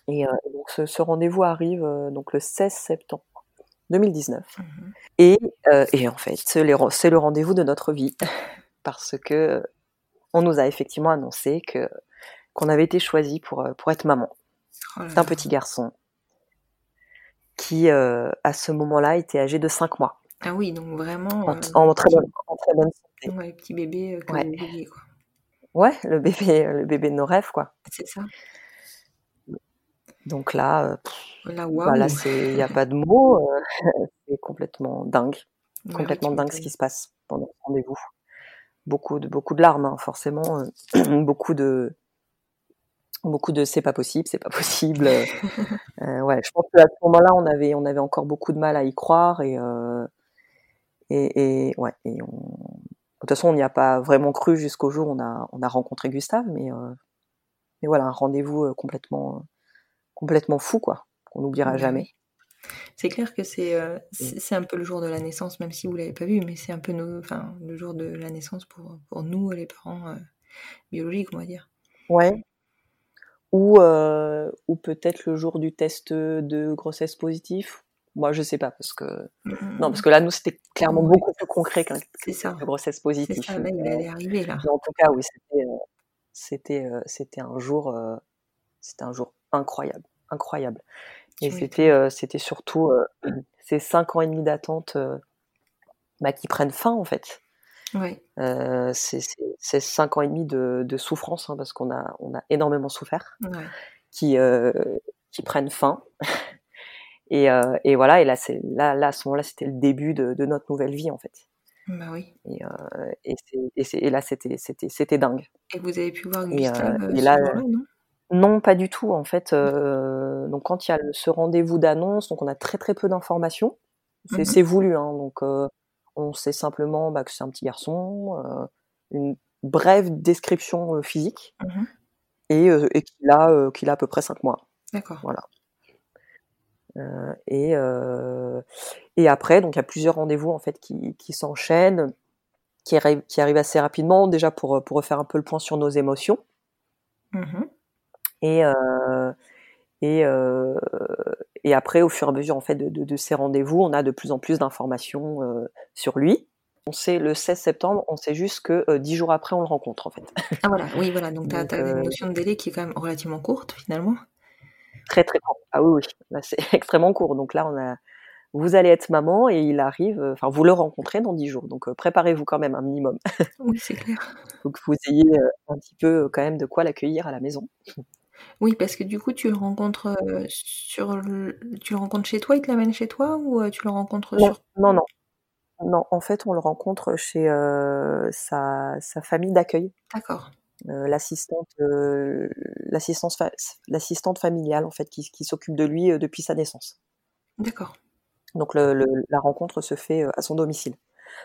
Et euh, donc ce, ce rendez-vous arrive euh, donc le 16 septembre 2019. Mhm. Et, euh, et en fait, c'est le rendez-vous de notre vie, <laughs> parce que euh, on nous a effectivement annoncé que qu'on avait été choisi pour, euh, pour être maman Oh d'un là. petit garçon qui, euh, à ce moment-là, était âgé de 5 mois, Ah oui, donc vraiment. en, euh, en très, bonne, en très bonne santé. ouais, petit bébé euh, Ouais. quoi. Ouais, le bébé, le bébé de nos rêves, quoi. C'est ça. Donc là, euh, bah c'est, il n'y a pas de mots, <laughs> c'est complètement dingue, Ouais, complètement dingue ce qui se passe pendant ce rendez-vous. Beaucoup de, beaucoup de larmes, hein, forcément, <clears throat> beaucoup de, beaucoup de c'est pas possible, c'est pas <laughs> possible. euh, <laughs> euh, ouais, je pense qu'à ce moment-là, on avait, on avait encore beaucoup de mal à y croire et, euh, et, et ouais, et on, de toute façon, on n'y a pas vraiment cru jusqu'au jour où on a, on a rencontré Gustave, mais, euh, mais voilà, un rendez-vous complètement, complètement fou, quoi, qu'on n'oubliera jamais. C'est clair que c'est euh, c'est c'est un peu le jour de la naissance, même si vous l'avez pas vu, mais c'est un peu nos, enfin, le jour de la naissance pour, pour nous, les parents biologiques, on va dire. Ouais. Ou, euh, ou peut-être le jour du test de grossesse positif. Moi, je sais pas, parce que. Non, parce que là, nous, c'était clairement beaucoup plus concret qu'un C'est ça. de grossesse C'est positive. ça, il Mais, allait arriver, là. mais en tout cas, oui, c'était, euh, c'était, euh, c'était un jour, euh, c'était un jour incroyable, incroyable. Et c'était, euh, c'était surtout euh, <clears throat> ces cinq ans et demi d'attente bah, qui prennent fin, en fait. Ouais. Euh, c'est, cinq ans et demi de, de souffrance, hein, parce qu'on a, on a énormément souffert. Ouais. qui, euh, qui prennent fin. <laughs> et, euh, et voilà, et là, là, là, à ce moment-là, c'était le début de, de notre nouvelle vie, en fait. Bah oui. Et, euh, et, et, et, là, c'était, dingue. Et vous avez pu voir Gustave et, et là, non? non, pas du tout. En fait, euh, donc quand il y a ce rendez-vous d'annonce, donc on a très très peu d'informations. C'est, mmh voulu, hein, donc euh, on sait simplement bah, que c'est un petit garçon, euh, une brève description euh, physique, mmh et, euh, et qu'il a, qu'il a à peu près 5 mois. D'accord. Voilà. et, et après, donc il y a plusieurs rendez-vous en fait qui, qui s'enchaînent, qui, arrivent, qui arrivent assez rapidement, déjà pour, pour refaire un peu le point sur nos émotions. Mmh et et, euh, et après, au fur et à mesure en fait de, de, de ces rendez-vous, on a de plus en plus d'informations euh, sur lui. On sait le 16 septembre, on sait juste que euh, dix jours après, on le rencontre en fait. Ah voilà, oui voilà, donc tu as, euh, une notion de délai qui est quand même relativement courte finalement. Très très court. Ah oui oui, c'est <laughs> extrêmement court. Donc là, on a, vous allez être maman et il arrive, enfin vous le rencontrez dans dix jours. Donc euh, préparez-vous quand même un minimum. Oui c'est clair. <laughs> Faut que vous ayez un petit peu quand même de quoi l'accueillir à la maison. Oui, parce que du coup, tu le rencontres euh, sur le... tu le rencontres chez toi, il te l'amène chez toi ou euh, tu le rencontres non, sur non, non, non. En fait, on le rencontre chez euh, sa, sa, famille d'accueil. D'accord. L'assistante, fa... l'assistante familiale en fait, qui, qui s'occupe de lui depuis sa naissance. D'accord. Donc le, le, la rencontre se fait à son domicile.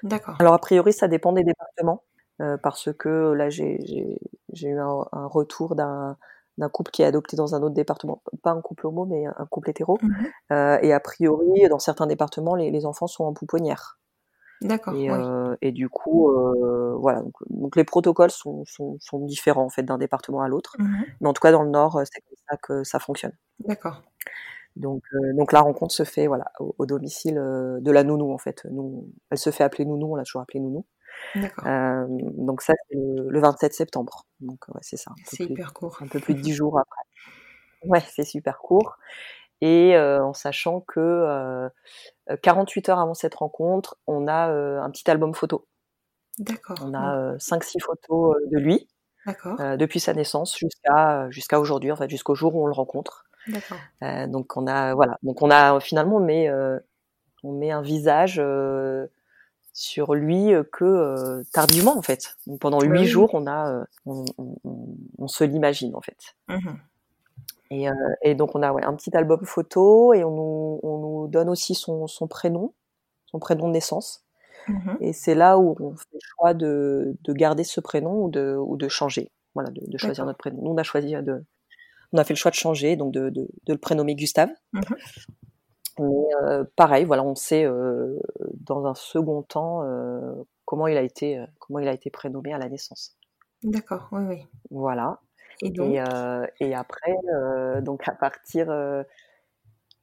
D'accord. Alors a priori, ça dépend des départements parce que là, j'ai eu un, un retour d'un d'un couple qui est adopté dans un autre département, pas un couple homo, mais un couple hétéro. Mmh euh, et a priori, dans certains départements, les, les enfants sont en pouponnière. D'accord. Et, oui. euh, et, du coup, euh, voilà. Donc, donc, les protocoles sont, sont, sont différents en fait d'un département à l'autre. Mmh mais en tout cas, dans le Nord, c'est comme ça que ça fonctionne. D'accord. Donc, euh, donc la rencontre se fait voilà au, au domicile de la nounou en fait. Nous, elle se fait appeler nounou, on l'a toujours appelée nounou. Euh, donc ça c'est le, le, 27 septembre. Donc ouais, c'est ça. C'est hyper court. Un peu plus de dix <laughs> jours après. Ouais, c'est super court. Et euh, en sachant que euh, 48 heures avant cette rencontre, on a euh, un petit album photo. D'accord. On a 5-6 photos euh, de lui. D'accord. Euh, depuis sa naissance jusqu'à jusqu'à aujourd'hui, en fait, jusqu'au jour où on le rencontre. D'accord. donc on a voilà, donc on a finalement met on met un visage sur lui que euh, tardivement en fait. Donc, pendant huit oui. jours, on a, euh, on, on, on, se l'imagine en fait. Mmh. Et, euh, et, donc on a ouais, un petit album photo et on nous, on nous donne aussi son, son, prénom, son prénom de naissance. Mmh. Et c'est là où on fait le choix de, de garder ce prénom ou de, ou de changer, voilà, de, de choisir notre prénom. Nous on a choisi de, on a fait le choix de changer, donc de, de, de le prénommer Gustave. Mmh. Mais euh, pareil, voilà, on sait euh, dans un second temps euh, comment il a été comment il a été prénommé à la naissance. D'accord, oui, oui. Voilà. Et, donc? et, et après, donc à partir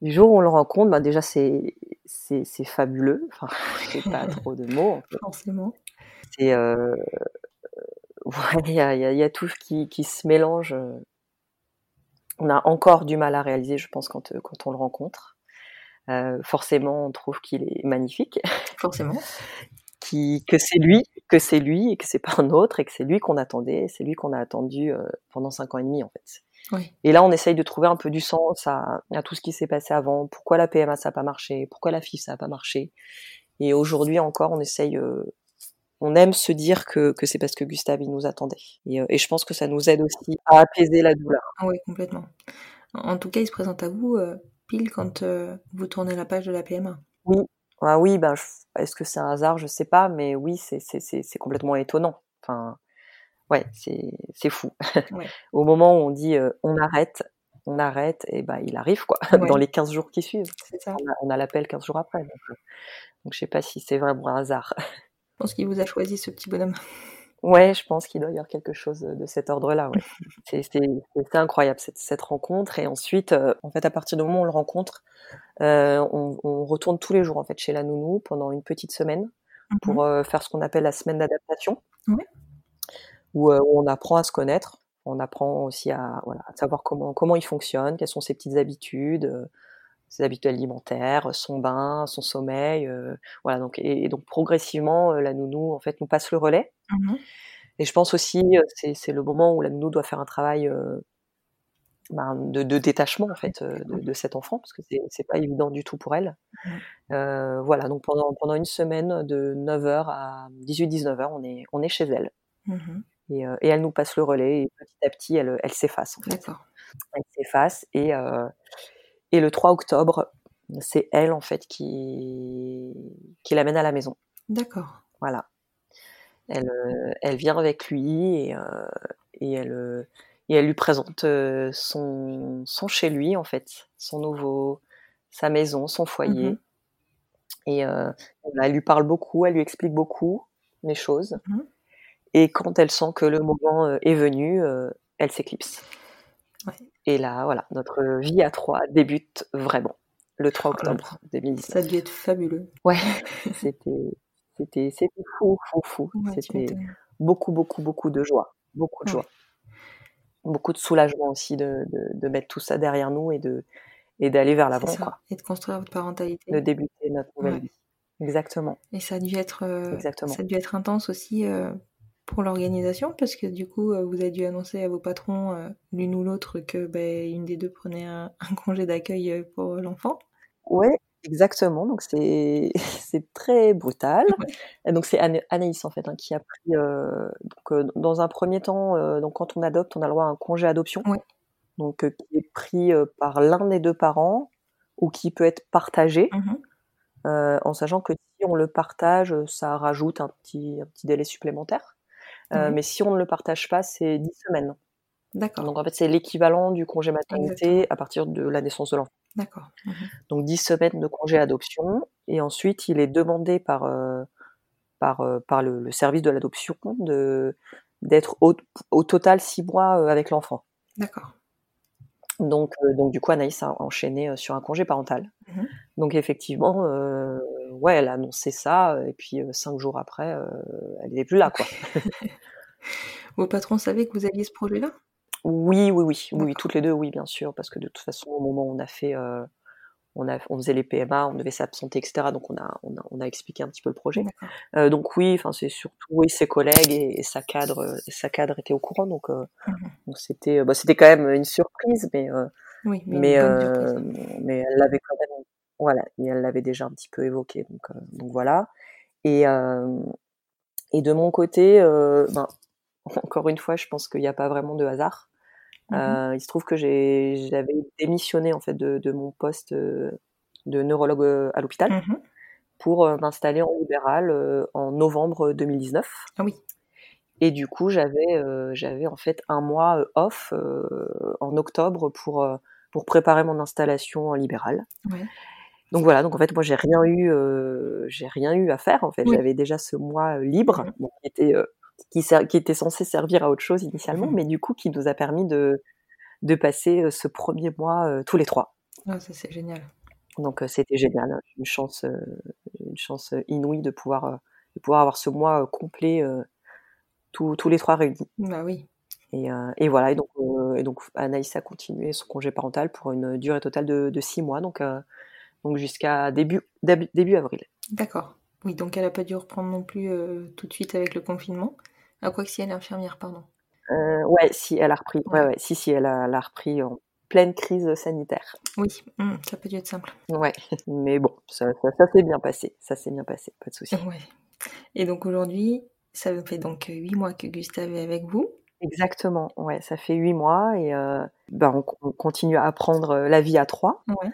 du jour où on le rencontre, bah déjà c'est c'est fabuleux. Enfin, <laughs> j'ai pas <laughs> trop de mots. En fait. Forcément. C'est <laughs> ouais, il y a, y a, tout qui, qui se mélange. On a encore du mal à réaliser, je pense, quand quand on le rencontre. Euh, forcément, on trouve qu'il est magnifique. Forcément. qui, que c'est lui, que c'est lui et que c'est pas un autre et que c'est lui qu'on attendait, c'est lui qu'on a attendu euh, pendant cinq ans et demi en fait. Oui. Et là, on essaye de trouver un peu du sens à, à tout ce qui s'est passé avant. Pourquoi la PMA ça a pas marché? Pourquoi la FIF ça a pas marché? Et aujourd'hui encore, on essaye. Euh, on aime se dire que, que c'est parce que Gustave il nous attendait. Et, et, je pense que ça nous aide aussi à apaiser la douleur. Oui, complètement. En tout cas, il se présente à vous pile quand euh, vous tournez la page de la PMA. Oui, ah oui, ben, est-ce que c'est un hasard? Je sais pas, mais oui, c'est complètement étonnant. Enfin, ouais, c'est fou. <laughs> Ouais. Au moment où on dit euh, on arrête, on arrête, et ben il arrive quoi, <laughs> Ouais. dans les 15 jours qui suivent. Ça. On a, l'appel 15 jours après. Donc, euh, donc je sais pas si c'est vraiment un hasard. <laughs> Je pense qu'il vous a choisi ce petit bonhomme. Ouais, je pense qu'il doit y avoir quelque chose de cet ordre-là. Ouais. <laughs> c'est incroyable cette, cette, rencontre. Et ensuite, euh, en fait, à partir du moment où on le rencontre, euh, on, on, retourne tous les jours en fait chez la nounou pendant une petite semaine pour euh, faire ce qu'on appelle la semaine d'adaptation, où, où, on apprend à se connaître. On apprend aussi à, voilà, à savoir comment comment il fonctionne, quelles sont ses petites habitudes ses habitudes alimentaires, son bain, son sommeil, euh, voilà donc et, et, donc progressivement euh, la nounou en fait nous passe le relais. Mmh. Et je pense aussi c'est c'est le moment où la nounou doit faire un travail euh, ben, de, de, détachement en fait de, de, cet enfant parce que c'est pas évident du tout pour elle. Euh, voilà, donc pendant, pendant une semaine de 9h à 18-19h, on est, on est chez elle. Mmh et, euh, et, elle nous passe le relais et petit à petit, elle, elle s'efface. En fait. Elle s'efface et, euh, et le 3 octobre, c'est elle en fait qui, qui l'amène à la maison. D'accord. Voilà. Elle, elle vient avec lui et, et elle et elle lui présente son, son chez lui en fait, son nouveau, sa maison, son foyer. Mmh et elle lui parle beaucoup, elle lui explique beaucoup les choses. Mmh et quand elle sent que le moment est venu, elle s'éclipse. Et là, voilà, notre vie à trois débute vraiment le 3 octobre 2019. Ça a dû être fabuleux. Ouais, <laughs> c'était, c'était, c'était fou, fou, fou. c'était beaucoup, beaucoup, beaucoup de joie, beaucoup de joie. Beaucoup de soulagement aussi de, de, de, mettre tout ça derrière nous et de et d'aller vers l'avant et de construire votre parentalité. De débuter notre nouvelle vie. Exactement. Et ça a dû être euh, exactement. ça a dû être intense aussi euh, pour l'organisation parce que du coup euh, vous avez dû annoncer à vos patrons l'une ou l'autre que ben, une des deux prenait un, <laughs> un congé d'accueil pour l'enfant. Ouais Exactement, donc c'est <laughs> c'est très brutal. Et donc c'est Anaïs en fait hein, qui a pris euh, donc, euh, dans un premier temps euh, donc quand on adopte on a le droit à un congé adoption donc qui est pris par l'un des deux parents ou qui peut être partagé mmh en sachant que si on le partage ça rajoute un petit un petit délai supplémentaire mais si on ne le partage pas c'est 10 semaines. D'accord. Donc en fait c'est l'équivalent du congé maternité à partir de la naissance de l'enfant. D'accord. Mmh Donc 10 semaines de congé adoption et ensuite il est demandé par euh, par euh, par le, le, service de l'adoption de d'être au, au, total 6 mois euh, avec l'enfant. D'accord. Donc donc du coup Anaïs a enchaîné sur un congé parental. Mmh donc effectivement ouais elle a annoncé ça et puis cinq jours après elle n'est plus là quoi. <laughs> Vos patrons savaient que vous aviez ce projet là oui, oui, oui, oui, toutes les deux, oui, bien sûr, parce que de toute façon, au moment où on a fait, euh, on, a, on faisait les PMA, on devait s'absenter, etc. Donc on a, on a, on a, expliqué un petit peu le projet. Euh, donc oui, enfin c'est surtout oui ses collègues et, sa cadre, sa cadre était au courant, donc euh, mmh c'était, bah, c'était quand même une surprise, mais oui, mais mais, elle l'avait quand même, voilà, et elle l'avait déjà un petit peu évoqué, donc donc voilà. Et et de mon côté, ben, <laughs> encore une fois, je pense qu'il n'y a pas vraiment de hasard. Mmh euh, il se trouve que j'avais démissionné en fait de, de mon poste euh, de neurologue euh, à l'hôpital mmh pour m'installer en libéral en novembre 2019. Ah oui. Et du coup, j'avais j'avais en fait un mois off en octobre pour pour préparer mon installation en libéral. Ouais. Donc voilà, donc en fait moi j'ai rien eu j'ai rien eu à faire en fait, j'avais déjà ce mois libre mmh qui était qui, qui, était censé servir à autre chose initialement, mmh mais du coup qui nous a permis de, de passer euh, ce premier mois euh, tous les trois. Ah, ça c'est génial. Donc euh, c'était génial, une chance, une chance inouïe de pouvoir, de pouvoir avoir ce mois complet tous, tous les trois réunis. Bah oui. Et, et voilà, et donc, et donc Anaïs a continué son congé parental pour une durée totale de, de six mois, donc, donc jusqu'à début, début, début avril. D'accord. Oui, donc elle n'a pas dû reprendre non plus euh, tout de suite avec le confinement. À quoi que si elle est infirmière, pardon. Euh, ouais, si elle a repris. Ouais, ouais, si, si, elle a, repris en pleine crise sanitaire. Oui, hum, ça peut être simple. Ouais, <laughs> mais bon, ça, ça, s'est bien passé. Ça s'est bien passé, pas de souci. Ouais. Et donc aujourd'hui, ça fait donc huit mois que Gustave est avec vous. Exactement, ouais, ça fait huit mois et euh, ben on, continue à apprendre la vie à trois. Ouais.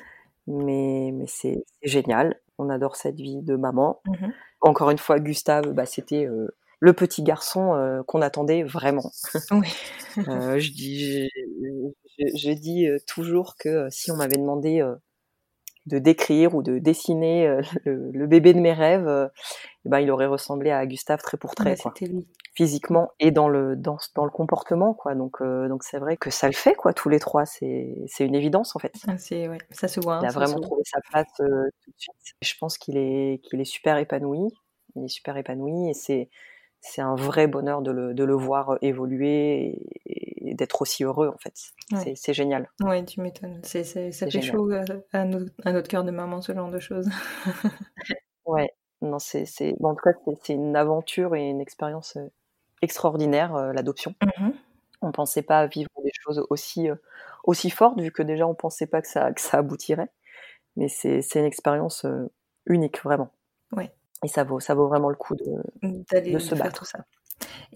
Mais, mais c'est génial on adore cette vie de maman. Mmh Encore une fois, Gustave, bah, c'était euh, le petit garçon euh, qu'on attendait vraiment. <laughs> Euh, je dis, je, dis toujours que si on m'avait demandé de décrire ou de dessiner <laughs> le, bébé de mes rêves, eh ben, il aurait ressemblé à Gustave très pour très. Lui. Physiquement et dans le dans, dans le comportement quoi. Donc euh, donc c'est vrai que ça le fait quoi tous les trois. C'est une évidence en fait. Ah, ouais, ça se voit hein, il a vraiment trouvé sa place euh, tout de suite. Je pense qu'il est qu'il est super épanoui. Il est super épanoui et c'est c'est un vrai bonheur de le, de le voir évoluer et, d'être aussi heureux en fait c'est c'est génial ouais tu m'étonnes ça fait chaud à, notre, cœur de maman ce genre de choses <laughs> ouais non c'est c'est en tout cas c'est une aventure et une expérience euh, extraordinaire, euh, l'adoption. Mmh On pensait pas vivre des choses aussi, euh, aussi forte vu que déjà on pensait pas que ça que ça aboutirait. Mais c'est c'est une expérience unique vraiment. Ouais. Et ça vaut ça vaut vraiment le coup de se faire battre. tout ça.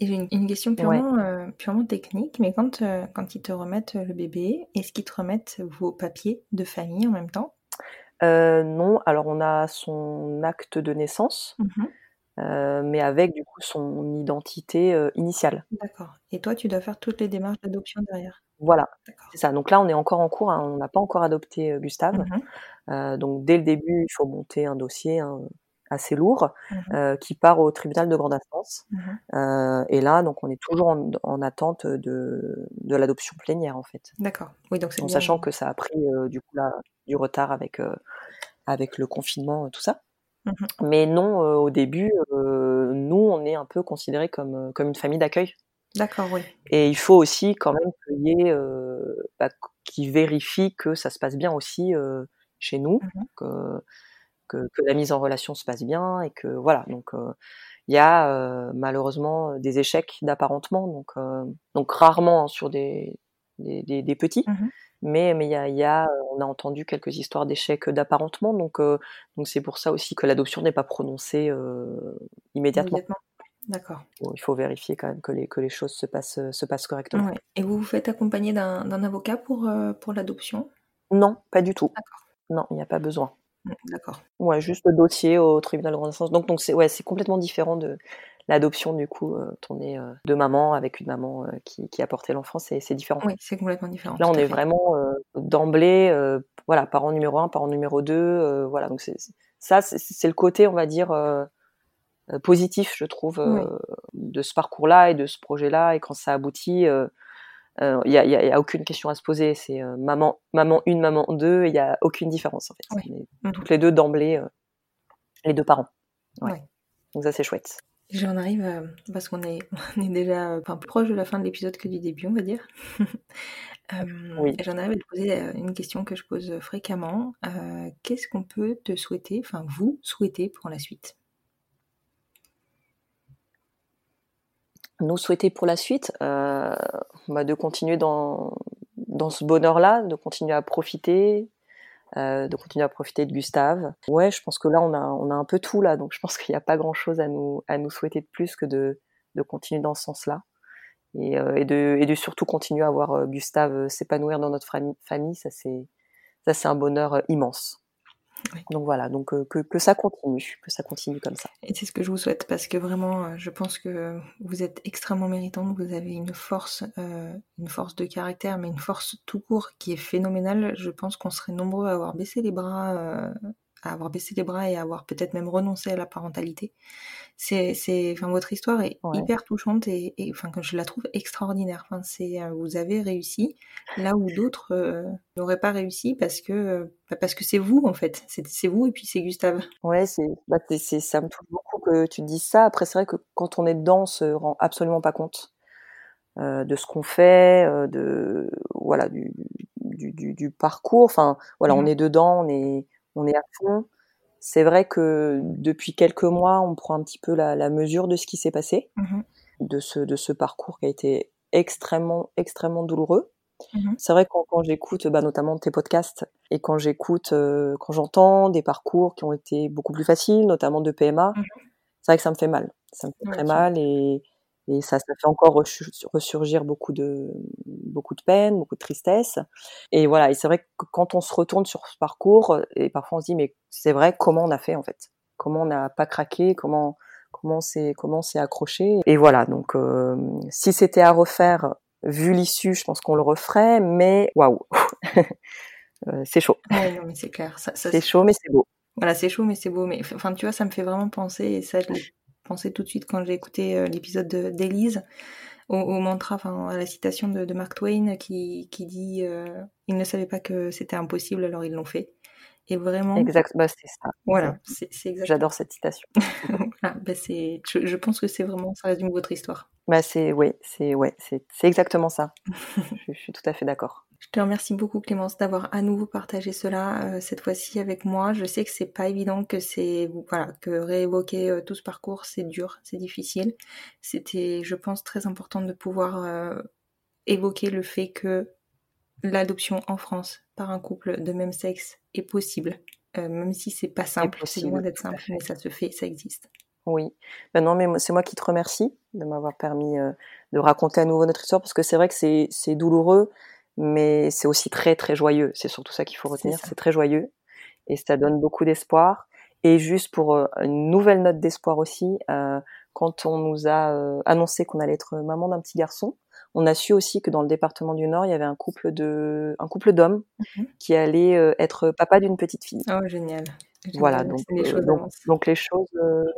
Et j'ai une, une question purement, euh, purement technique, mais quand, euh, quand ils te remettent le bébé, est-ce qu'ils te remettent vos papiers de famille en même temps? Euh, non, alors on a son acte de naissance, Mhm. mais avec du coup son identité initiale. D'accord. Et toi, tu dois faire toutes les démarches d'adoption derrière? Voilà, D'accord. c'est ça. Donc là, on est encore en cours, hein, on n'a pas encore adopté Gustave. Mhm. Donc dès le début, il faut monter un dossier hein, assez lourd Mhm. euh, qui part au tribunal de grande instance. Mhm. Euh, et là, donc on est toujours en, en attente de, de l'adoption plénière en fait, D'accord. Oui, donc en bien. sachant que ça a pris euh, du coup là, du retard avec avec le confinement, tout ça. Mhm. Mais non, au début, nous, on est un peu considérés comme, comme une famille d'accueil. D'accord, oui. Et il faut aussi quand même qu'il y ait, euh, bah, qui vérifie que ça se passe bien aussi euh, chez nous, que, que, que la mise en relation se passe bien et que voilà. Donc euh, il y a euh, malheureusement des échecs d'apparentement, donc euh, donc rarement hein, sur des des, des, des petits, Mhm. mais mais il y a, il y a on a entendu quelques histoires d'échecs d'apparentement, donc euh, donc c'est pour ça aussi que l'adoption n'est pas prononcée euh, immédiatement. Immédiatement. D'accord. Bon, il faut vérifier quand même que les que les choses se passent se passent correctement. Ouais. Et vous vous faites accompagner d'un d'un avocat pour, euh, pour l'adoption? Non, pas du tout. Non, il n'y a pas besoin. Mm, D'accord. Ouais, juste le dossier au tribunal de grande instance. Donc, donc c'est ouais, c'est complètement différent de l'adoption du coup. Euh, on est euh, de maman avec une maman euh, qui, qui a porté l'enfant, c'est c'est différent. Oui, c'est complètement différent. Là, on est vraiment euh, d'emblée, euh, voilà, parent numéro un, parent numéro deux, voilà. Donc c'est c'est- ça, c'est c'est le côté, on va dire, positif, je trouve, Oui. de ce parcours-là et de ce projet-là. Et quand ça aboutit, euh, il n'y a, y a- y a aucune question à se poser. C'est euh, maman, maman une, maman deux. Il n'y a aucune différence en fait. Oui. On est Mhm. toutes les deux d'emblée, euh, les deux parents. Ouais. Ouais. Donc ça c'est chouette. J'en arrive parce qu'on est, <laughs> on est déjà enfin, plus proche de la fin de l'épisode que du début, on va dire. <laughs> Oui. J'en arrive à te poser une question que je pose fréquemment. Qu'est-ce qu'on peut te souhaiter, enfin vous souhaiter pour la suite? Nous souhaiter pour la suite, euh, bah, de continuer dans dans ce bonheur-là, de continuer à profiter, euh, de continuer à profiter de Gustave. Ouais, je pense que là on a on a un peu tout là, donc je pense <laughs> qu'il n'y a pas grand-chose à nous à nous souhaiter de plus que de de continuer dans ce sens-là. Et, euh, et de et de surtout continuer à voir euh, Gustave euh, s'épanouir dans notre fami- famille, ça c'est ça c'est un bonheur euh, immense. Oui. Donc voilà, donc euh, que que ça continue, que ça continue comme ça. Et c'est ce que je vous souhaite parce que vraiment, euh, je pense que vous êtes extrêmement méritante. Vous avez une force, euh, une force de caractère, mais une force tout court qui est phénoménale. Je pense qu'on serait nombreux à avoir baissé les bras, euh, à avoir baissé les bras et à avoir peut-être même renoncé à la parentalité. C'est, c'est, enfin, votre histoire est Ouais. hyper touchante et, et, enfin, je la trouve extraordinaire. Enfin, c'est, euh, vous avez réussi là où d'autres euh, n'auraient pas réussi parce que, euh, bah, parce que c'est vous en fait. C'est, c'est vous et puis c'est Gustave. Ouais, c'est, bah, c'est, ça me touche beaucoup que tu dises ça. Après, c'est vrai que quand on est dedans, on se rend absolument pas compte euh, de ce qu'on fait, euh, de voilà du, du, du, du parcours. Enfin, voilà, on Mhm. est dedans, on est on est à fond. C'est vrai que depuis quelques mois, on prend un petit peu la, la mesure de ce qui s'est passé, Mhm. de ce de ce parcours qui a été extrêmement extrêmement douloureux. Mhm. C'est vrai que quand, quand j'écoute, bah, notamment tes podcasts, et quand j'écoute, euh, quand j'entends des parcours qui ont été beaucoup plus faciles, notamment de PMA, Mhm. c'est vrai que ça me fait mal. Ça me fait très mal et, et ça, ça fait encore ressu- ressurgir beaucoup de, beaucoup de peine, beaucoup de tristesse. Et voilà, et c'est vrai que quand on se retourne sur ce parcours, et parfois on se dit, mais c'est vrai, comment on a fait en fait? Comment on n'a pas craqué? Comment comment c'est comment c'est accroché? Et voilà, donc euh, si c'était à refaire, vu l'issue, je pense qu'on le referait, mais waouh, <laughs> Euh, c'est chaud. Ouais, non, mais c'est clair. Ça, ça, C'est chaud, mais c'est beau. Voilà, c'est chaud, mais c'est beau. Mais enfin, tu vois, ça me fait vraiment penser, et ça, je l'ai pensé tout de suite quand j'ai écouté euh, l'épisode de- d'Élise, au, au mantra, enfin, à la citation de, de Mark Twain qui, qui dit euh, Ils ne savaient pas que c'était impossible, alors ils l'ont fait. Et vraiment, Exact, bah, c'est ça. voilà, c'est exactement. J'adore cette citation. Voilà, <laughs> bah, c'est, je, je pense que c'est vraiment, ça résume votre histoire. Bah, c'est, oui, c'est, ouais, c'est, c'est exactement ça. <laughs> je, je suis tout à fait d'accord. Je te remercie beaucoup Clémence d'avoir à nouveau partagé cela euh, cette fois-ci avec moi. Je sais que c'est pas évident, que c'est voilà, que réévoquer euh, tout ce parcours, c'est dur, c'est difficile. C'était, je pense, très important de pouvoir euh, évoquer le fait que l'adoption en France par un couple de même sexe est possible, même si c'est pas simple, c'est loin d'être simple, mais ça se fait, ça existe. Oui, ben non, mais c'est moi qui te remercie de m'avoir permis de raconter à nouveau notre histoire, parce que c'est vrai que c'est douloureux, mais c'est aussi très très joyeux. C'est surtout ça qu'il faut retenir, c'est très joyeux, et ça donne beaucoup d'espoir. Et juste pour euh, une nouvelle note d'espoir aussi, euh, quand on nous a euh, annoncé qu'on allait être maman d'un petit garçon, on a su aussi que dans le département du Nord, il y avait un couple de, un couple d'hommes mhm. qui allait être papa d'une petite fille. Oh génial. Voilà, donc, les choses donc, donc, les choses,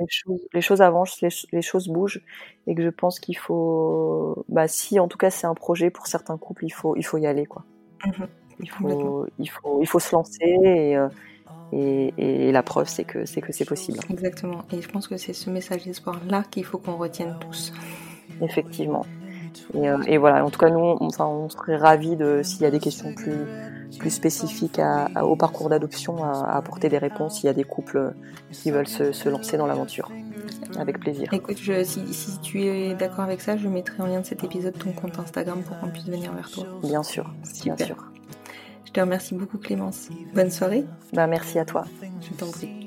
les choses, les choses avancent, les, choses bougent, et que je pense qu'il faut, bah si en tout cas c'est un projet pour certains couples, il faut, il faut y aller quoi. Mhm. Il faut, il faut, il faut se lancer et et, la preuve, c'est que c'est que c'est possible. Exactement. Et je pense que c'est ce message d'espoir là qu'il faut qu'on retienne tous. Effectivement. Et, euh, voilà. En tout cas, nous, on, enfin, on serait ravis de s'il y a des questions plus plus spécifiques au parcours d'adoption, à, apporter des réponses. S'il y a des couples qui veulent se, lancer dans l'aventure. Avec plaisir. Écoute, si, si, tu es d'accord avec ça, je mettrai en lien de cet épisode ton compte Instagram pour qu'on puisse venir vers toi. Bien sûr, bien sûr. Je te remercie beaucoup Clémence. Bonne soirée. Bah, merci à toi. Je t'en prie.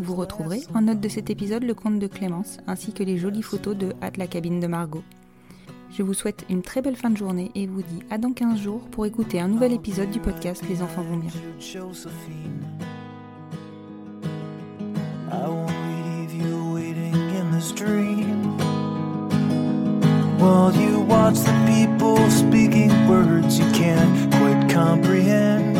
Vous retrouverez en note de cet épisode le compte de Clémence ainsi que les jolies photos de Hâte la cabine de Margot. Je vous souhaite une très belle fin de journée et vous dis à dans 15 jours pour écouter un nouvel épisode du podcast Les enfants vont bien. While you watch the people speaking words you can't quite comprehend.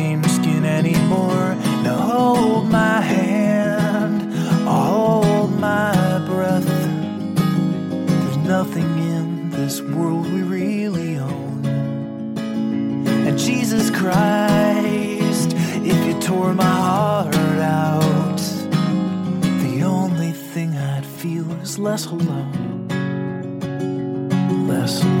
less alone, less alone.